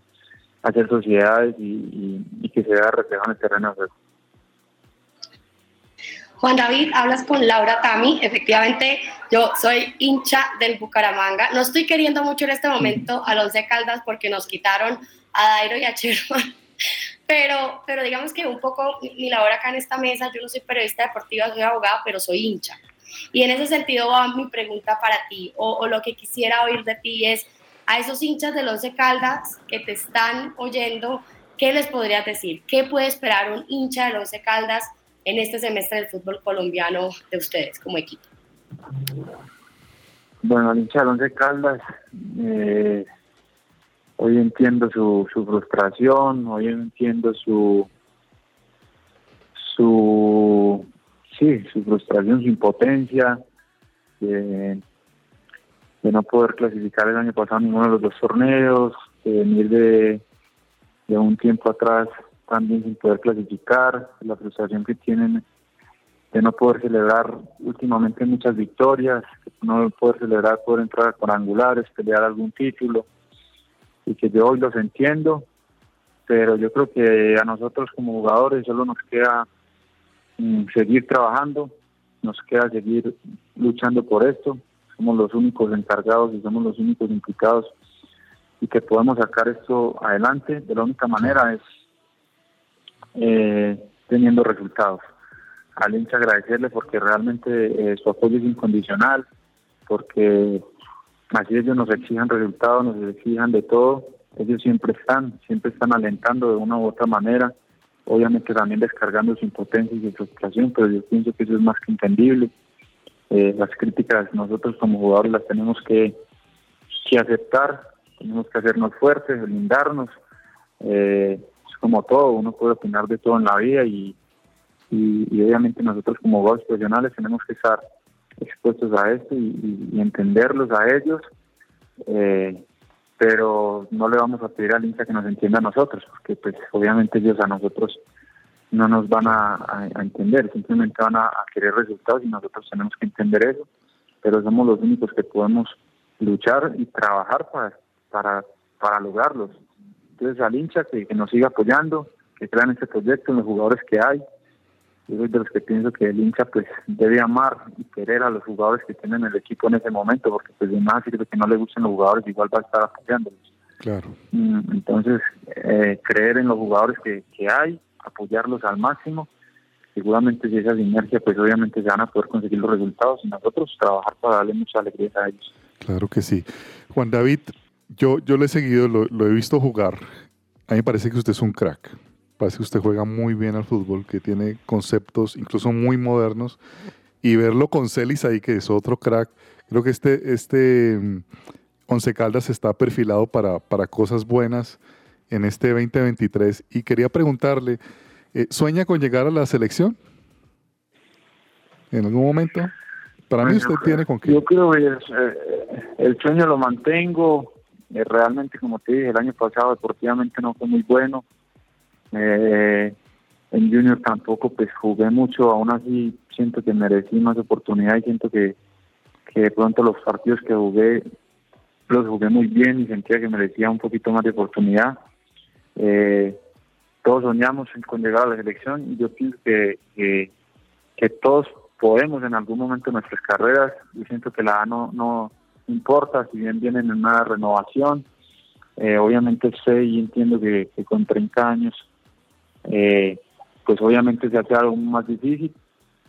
hacer sociedades y, y- y que se vea reflejado en el terreno juego. Juan David, hablas con Laura Tami. Efectivamente, yo soy hincha del Bucaramanga. No estoy queriendo mucho en este momento a los de Caldas porque nos quitaron a Dairo y a Sherman. Pero, pero digamos que un poco mi labor acá en esta mesa, yo no soy periodista deportiva, soy abogada, pero soy hincha. Y en ese sentido va mi pregunta para ti, o, o lo que quisiera oír de ti es, a esos hinchas del Once Caldas que te están oyendo, ¿qué les podrías decir? ¿Qué puede esperar un hincha del Once Caldas en este semestre del fútbol colombiano de ustedes como equipo? Bueno, el hincha del Once Caldas, eh, hoy entiendo su, frustración, hoy entiendo su, su, sí, su frustración, su impotencia, de, de no poder clasificar el año pasado ninguno de los dos torneos, de venir de, de un tiempo atrás también sin poder clasificar, la frustración que tienen de no poder celebrar últimamente muchas victorias, no poder celebrar, poder entrar a cuadrangulares, pelear algún título, y que yo hoy los entiendo, pero yo creo que a nosotros como jugadores solo nos queda mm, seguir trabajando, nos queda seguir luchando por esto, somos los únicos encargados y somos los únicos implicados y que podemos sacar esto adelante de la única manera es eh, teniendo resultados al hincha agradecerle porque realmente eh, su apoyo es incondicional, porque así ellos nos exijan resultados, nos exijan de todo, ellos siempre están, siempre están alentando de una u otra manera, obviamente también descargando su impotencia y su frustración, pero yo pienso que eso es más que entendible. Eh, las críticas nosotros como jugadores las tenemos que, que aceptar, tenemos que hacernos fuertes, blindarnos, eh, es como todo, uno puede opinar de todo en la vida y, y, obviamente nosotros como jugadores profesionales tenemos que estar expuestos a esto y entenderlos a ellos, eh, pero no le vamos a pedir al hincha que nos entienda a nosotros, porque pues obviamente ellos a nosotros no nos van a, a- a entender, simplemente van a, a querer resultados y nosotros tenemos que entender eso, pero somos los únicos que podemos luchar y trabajar para, para, para lograrlos. Entonces al hincha que, que nos siga apoyando, que crean este proyecto en los jugadores que hay, yo soy de los que pienso que el hincha pues debe amar y querer a los jugadores que tienen el equipo en ese momento, porque pues de nada sirve que no le gusten los jugadores, igual va a estar apoyándolos. Claro. Mm, Entonces, eh, creer en los jugadores que, que hay, apoyarlos al máximo, seguramente si esa sinergia, pues obviamente se van a poder conseguir los resultados y nosotros trabajar para darle mucha alegría a ellos. Claro que sí. Juan David, yo, yo lo he seguido, lo, lo he visto jugar. A mí me parece que usted es un crack. Parece que usted juega muy bien al fútbol, que tiene conceptos incluso muy modernos. Y verlo con Celis ahí, que es otro crack. Creo que este, este mm, Once Caldas está perfilado para, para cosas buenas en este 2023. Y quería preguntarle, eh, ¿sueña con llegar a la selección? ¿En algún momento? Para mí usted tiene con qué. Yo creo que es, eh, el sueño lo mantengo. Eh, realmente, como te dije, el año pasado deportivamente no fue muy bueno. Eh, en Junior tampoco pues jugué mucho, aún así siento que merecí más oportunidad y siento que, que de pronto los partidos que jugué los jugué muy bien y sentía que merecía un poquito más de oportunidad. Eh, todos soñamos con llegar a la selección y yo pienso que, que, todos podemos en algún momento de nuestras carreras. Yo siento que la A no, no importa, si bien vienen en una renovación. Eh, obviamente sé y entiendo que, que con 30 años, eh, pues obviamente se hace algo más difícil,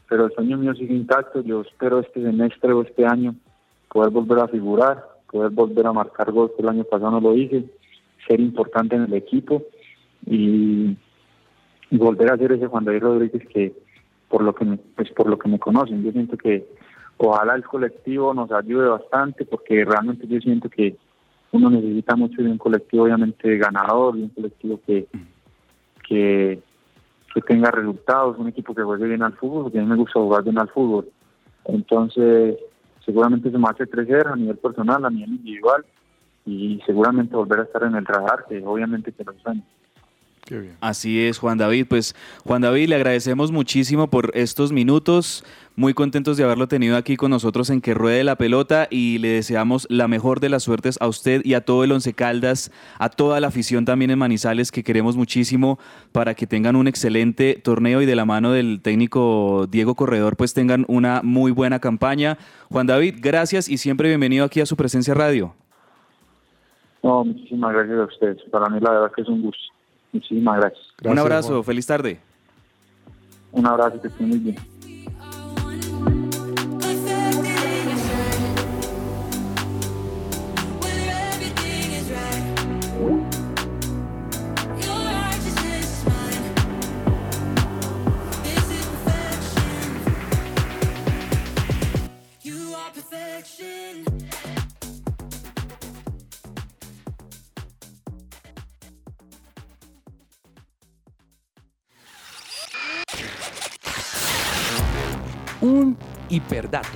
pero el sueño mío sigue intacto. Yo espero este semestre o este año poder volver a figurar, poder volver a marcar gol, que el año pasado no lo hice, ser importante en el equipo y, volver a ser ese Juan David Rodríguez que por lo que me, pues por lo que me conocen. Yo siento que ojalá el colectivo nos ayude bastante porque realmente yo siento que uno necesita mucho de un colectivo obviamente ganador, de un colectivo que que, que tenga resultados, un equipo que juegue bien al fútbol, porque a mí me gusta jugar bien al fútbol. Entonces, seguramente se me hace crecer a nivel personal, a nivel individual, y seguramente volver a estar en el radar, que obviamente que lo sueño. Qué bien. Así es, Juan David. Pues Juan David, le agradecemos muchísimo por estos minutos. Muy contentos de haberlo tenido aquí con nosotros en Que Ruede la Pelota y le deseamos la mejor de las suertes a usted y a todo el Once Caldas, a toda la afición también en Manizales que queremos muchísimo para que tengan un excelente torneo y de la mano del técnico Diego Corredor pues tengan una muy buena campaña. Juan David, gracias y siempre bienvenido aquí a su presencia radio. No, muchísimas gracias a ustedes. Para mí la verdad que es un gusto. Muchísimas gracias. un abrazo, Juan. feliz tarde. Un abrazo, que estén muy bien. Un hiperdato.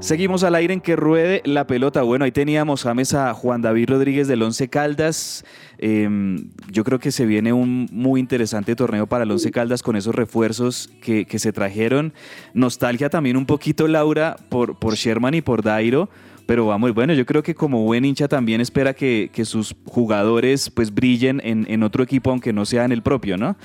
Seguimos al aire en que ruede la pelota. Bueno, ahí teníamos James a Juan David Rodríguez del Once Caldas. Eh, yo creo que se viene un muy interesante torneo para el Once Caldas con esos refuerzos que, que se trajeron. Nostalgia también un poquito, Laura, por, por Sherman y por Dairo. Pero vamos, bueno, yo creo que como buen hincha también espera que, que sus jugadores pues brillen en, en otro equipo, aunque no sea en el propio, ¿no?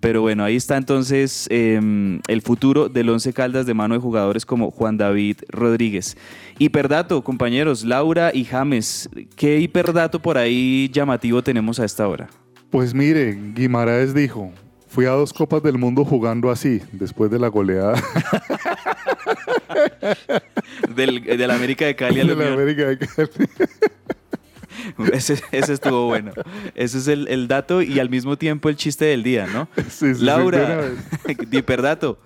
Pero bueno, ahí está entonces eh, el futuro del Once Caldas de mano de jugadores como Juan David Rodríguez. Hiperdato, compañeros, Laura y James, ¿qué hiperdato por ahí llamativo tenemos a esta hora? Pues mire, Guimaraes dijo, fui a dos copas del mundo jugando así, después de la goleada Del, del América de Cali al de la. América de Cali. Ese, ese estuvo bueno. Ese es el, el dato y al mismo tiempo el chiste del día, ¿no? Sí, sí, sí, de Laura, vez. hiperdato.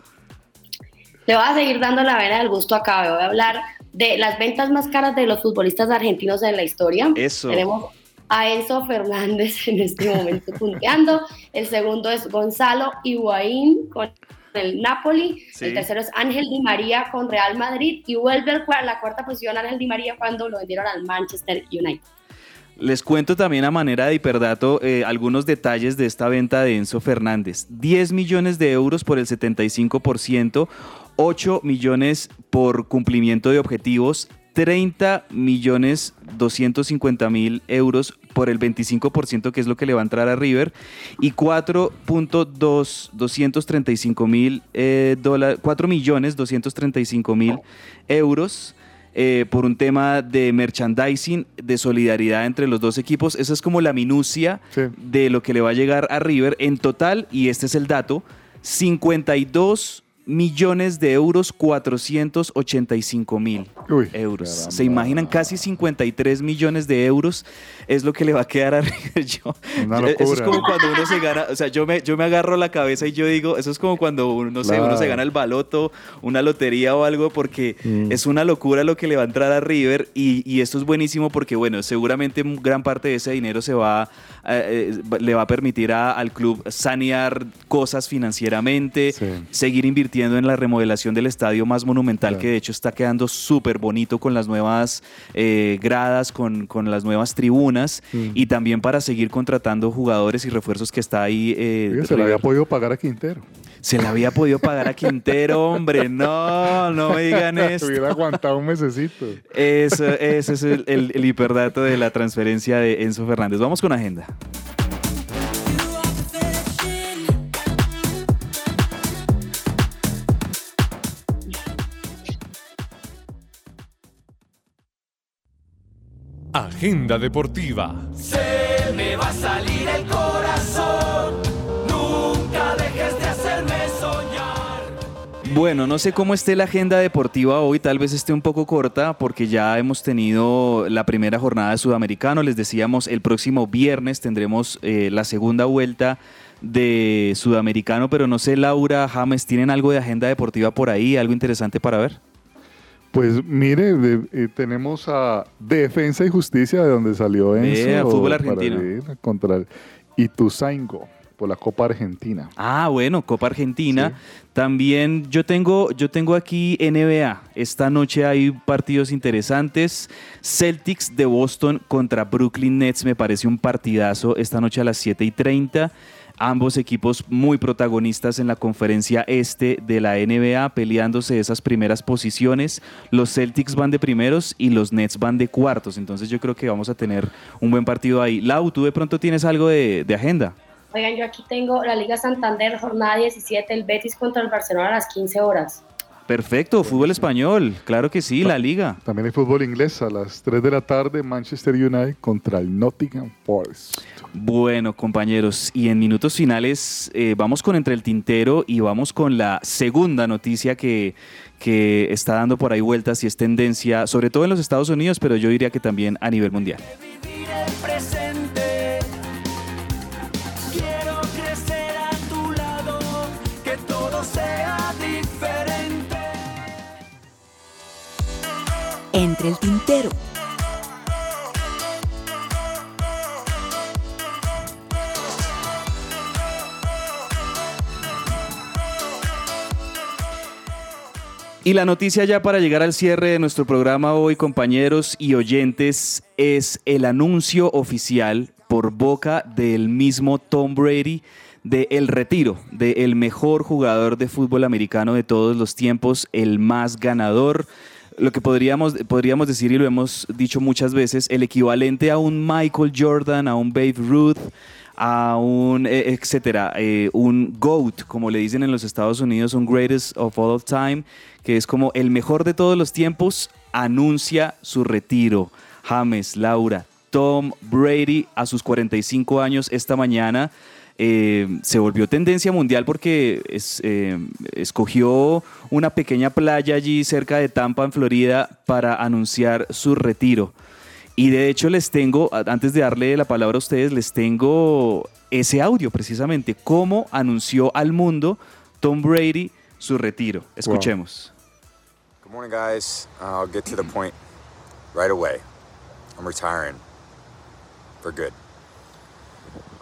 Le voy a seguir dando la vena del gusto acá. Voy a hablar de las ventas más caras de los futbolistas argentinos en la historia. Eso. Tenemos a Enzo Fernández en este momento punteando. El segundo es Gonzalo Higuaín con el Napoli. Sí. El tercero es Ángel Di María con Real Madrid. Y vuelve a la cuarta posición Ángel Di María cuando lo vendieron al Manchester United. Les cuento también a manera de hiperdato eh, algunos detalles de esta venta de Enzo Fernández. 10 millones de euros por el 75%, 8 millones por cumplimiento de objetivos, 30 millones 250 mil euros por el 25% que es lo que le va a entrar a River y 4.2 235 mil eh, dólares 4 millones 235 mil euros eh, por un tema de merchandising, de solidaridad entre los dos equipos. Esa es como la minucia Sí. de lo que le va a llegar a River en total, y este es el dato, 52 millones de euros 485 mil euros. caramba. ¿Se imaginan? Casi 53 millones de euros es lo que le va a quedar a River. Yo- Una Eso es como cuando uno se gana, o sea, yo me, yo me agarro la cabeza y yo digo, eso es como cuando uno, no sé, uno se gana el baloto, una lotería o algo, porque Mm. es una locura lo que le va a entrar a River y, y esto es buenísimo porque, bueno, seguramente gran parte de ese dinero se va, eh, eh, le va a permitir a- al club sanear cosas financieramente, Sí. seguir invirtiendo en la remodelación del estadio más monumental, Claro. que de hecho está quedando súper bonito con las nuevas eh, gradas, con, con las nuevas tribunas Mm. y también para seguir contratando jugadores y refuerzos que está ahí. eh, Oiga, se le había podido pagar a Quintero. Se le había podido pagar a Quintero, hombre. No, no me digan esto. Hubiera aguantado un mesecito. Eso, ese es el, el- el hiperdato de la transferencia de Enzo Fernández. Vamos con agenda. Agenda deportiva. Se me va a salir el corazón. Nunca dejes de hacerme soñar. Bueno, no sé cómo esté la agenda deportiva hoy, tal vez esté un poco corta porque ya hemos tenido la primera jornada de Sudamericano, les decíamos el próximo viernes tendremos eh, la segunda vuelta de Sudamericano, pero no sé Laura, James, ¿tienen algo de agenda deportiva por ahí, algo interesante para ver? Pues mire, de- eh, tenemos a Defensa y Justicia, de donde salió Enzo. Vea, fútbol para argentino. ir contra el Ituzaingo, por la Copa Argentina. Ah, bueno, Copa Argentina. También yo tengo, yo tengo aquí NBA. Esta noche hay partidos interesantes. Celtics de Boston contra Brooklyn Nets me parece un partidazo esta noche a las 7 y 30. Ambos equipos muy protagonistas en la conferencia este de la NBA, peleándose esas primeras posiciones. Los Celtics van de primeros y los Nets van de cuartos. Entonces yo creo que vamos a tener un buen partido ahí. Lau, tú de pronto tienes algo de, de agenda. Oigan, yo aquí tengo la Liga Santander, jornada 17, el Betis contra el Barcelona a las 15 horas. Perfecto, fútbol español, claro que sí, la liga. También hay fútbol inglés a las 3 de la tarde, Manchester United contra el Nottingham Forest. Bueno, compañeros, y en minutos finales eh, vamos con Entre el Tintero y vamos con la segunda noticia que, que está dando por ahí vueltas y es tendencia, sobre todo en los Estados Unidos, pero yo diría que también a nivel mundial. Entre el tintero. Y la noticia ya para llegar al cierre de nuestro programa hoy, compañeros y oyentes, es el anuncio oficial por boca del mismo Tom Brady de el retiro de el mejor jugador de fútbol americano de todos los tiempos, el más ganador, lo que podríamos, podríamos decir y lo hemos dicho muchas veces, el equivalente a un Michael Jordan, a un Babe Ruth, a un eh, etcétera, eh, un GOAT, como le dicen en los Estados Unidos, un Greatest of All Time, que es como el mejor de todos los tiempos, anuncia su retiro. James, Laura, Tom Brady a sus 45 años esta mañana. Eh, se volvió tendencia mundial porque es, eh, escogió una pequeña playa allí cerca de Tampa, en Florida, para anunciar su retiro. Y de hecho les tengo, antes de darle la palabra a ustedes, les tengo ese audio precisamente, cómo anunció al mundo Tom Brady su retiro. Escuchemos. Good morning, guys. I'll get to the point right away. I'm retiring for good.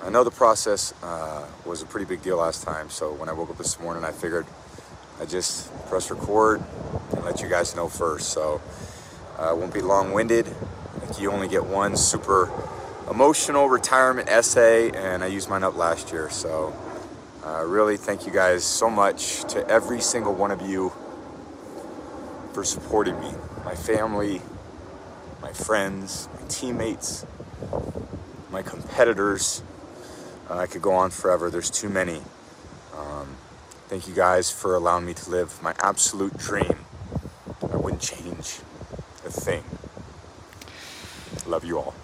I know the process uh, was a pretty big deal last time, so when I woke up this morning, I figured I'd just press record and let you guys know first. So uh, won't be long winded. Like you only get one super emotional retirement essay, and I used mine up last year. So uh, really, thank you guys so much to every single one of you for supporting me, my family, my friends, my teammates, my competitors. I could go on forever. There's too many. Um, thank you guys for allowing me to live my absolute dream. I wouldn't change a thing. Love you all.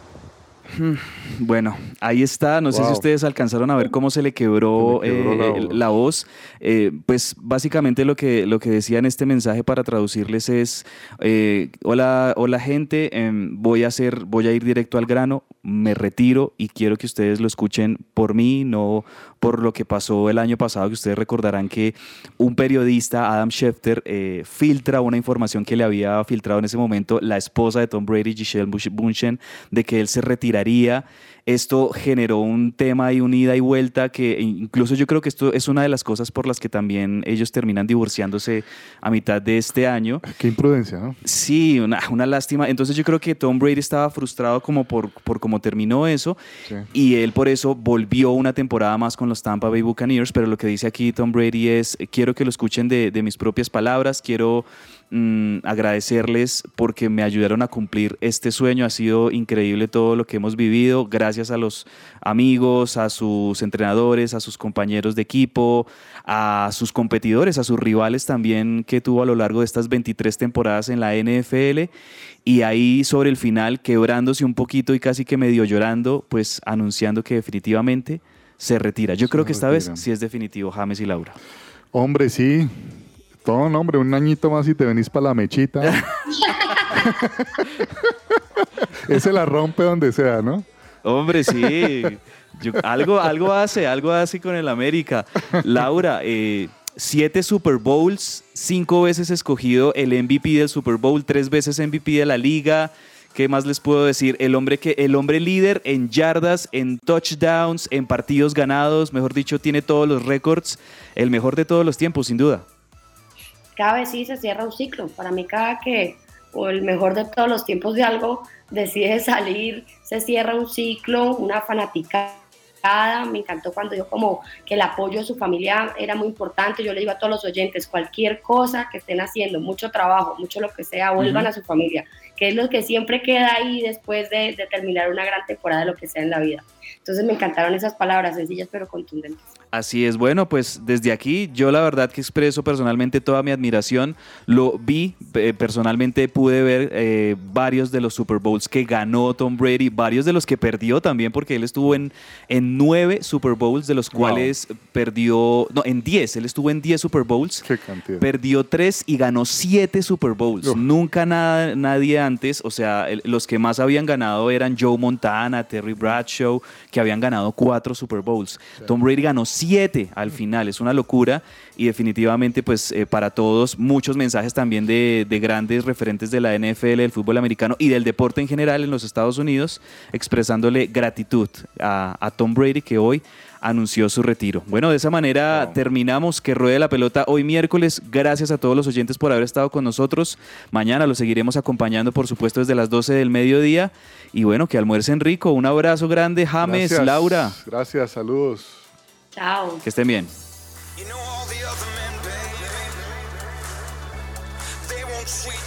Bueno, ahí está. No sé si ustedes alcanzaron a ver cómo se le quebró, Se le quebró eh, la voz. la voz. Eh, pues básicamente lo que, lo que decía en este mensaje para traducirles es, eh, hola, hola gente, em, voy, a hacer, voy a ir directo al grano, me retiro y quiero que ustedes lo escuchen por mí, no por lo que pasó el año pasado, que ustedes recordarán que un periodista, Adam Schefter, filtra una información que le había filtrado en ese momento la esposa de Tom Brady, Giselle Bunchen, de que él se Esto generó un tema y un ida y vuelta que incluso yo creo que esto es una de las cosas por las que también ellos terminan divorciándose a mitad de este año. Qué imprudencia, ¿no? Sí, una, una lástima. Entonces yo creo que Tom Brady estaba frustrado como por, por cómo terminó eso Sí. y él por eso volvió una temporada más con los Tampa Bay Buccaneers, pero lo que dice aquí Tom Brady es, quiero que lo escuchen de, de mis propias palabras, quiero mm, agradecerles porque me ayudaron a cumplir este sueño, ha sido increíble todo lo que hemos vivido, gracias a los amigos, a sus entrenadores, a sus compañeros de equipo, a sus competidores, a sus rivales también que tuvo a lo largo de estas 23 temporadas en la NFL y ahí sobre el final quebrándose un poquito y casi que medio llorando, pues anunciando que definitivamente se retira. Yo creo que esta retira. vez sí es definitivo, James y Laura. Hombre, sí. Todo, no, hombre, un añito más y te venís para la mechita. Ese la rompe donde sea, ¿no? Hombre, sí. Yo- algo, algo hace, algo hace con el América. Laura, eh, siete Super Bowls, cinco veces escogido el MVP del Super Bowl, tres veces MVP de la liga. ¿Qué más les puedo decir? El hombre que el hombre líder en yardas, en touchdowns, en partidos ganados, mejor dicho, tiene todos los récords, el mejor de todos los tiempos, sin duda. Cada vez sí se cierra un ciclo. Para mí cada que o el mejor de todos los tiempos de algo decide salir, se cierra un ciclo, una fanática me encantó cuando yo como que el apoyo de su familia era muy importante, yo le digo a todos los oyentes, cualquier cosa que estén haciendo, mucho trabajo, mucho lo que sea, vuelvan a su familia, que es lo que siempre queda ahí después de, de terminar una gran temporada de lo que sea en la vida. Entonces me encantaron esas palabras sencillas pero contundentes. Así es, bueno, pues desde aquí yo la verdad que expreso personalmente toda mi admiración. Lo vi, eh, personalmente pude ver eh, varios de los Super Bowls que ganó Tom Brady, varios de los que perdió también, porque él estuvo en, en nueve Super Bowls, de los cuales perdió, no, en diez, él estuvo en diez Super Bowls, Qué cantidad. perdió tres y ganó siete Super Bowls. Uf. Nunca nada, nadie antes, o sea, el- los que más habían ganado eran Joe Montana, Terry Bradshaw, que habían ganado cuatro Super Bowls. Tom Brady ganó siete al final, es una locura y definitivamente pues eh, para todos muchos mensajes también de, de grandes referentes de la NFL, del fútbol americano y del deporte en general en los Estados Unidos, expresándole gratitud a, a Tom Brady que hoy anunció su retiro. Bueno, de esa manera terminamos que ruede la pelota hoy miércoles. Gracias a todos los oyentes por haber estado con nosotros. Mañana los seguiremos acompañando, por supuesto, desde las 12 del mediodía. Y bueno, que almuercen rico. Un abrazo grande, James, Gracias. Laura. Gracias, saludos. Chao. Que estén bien. They won't treat you like I could. Stop your searching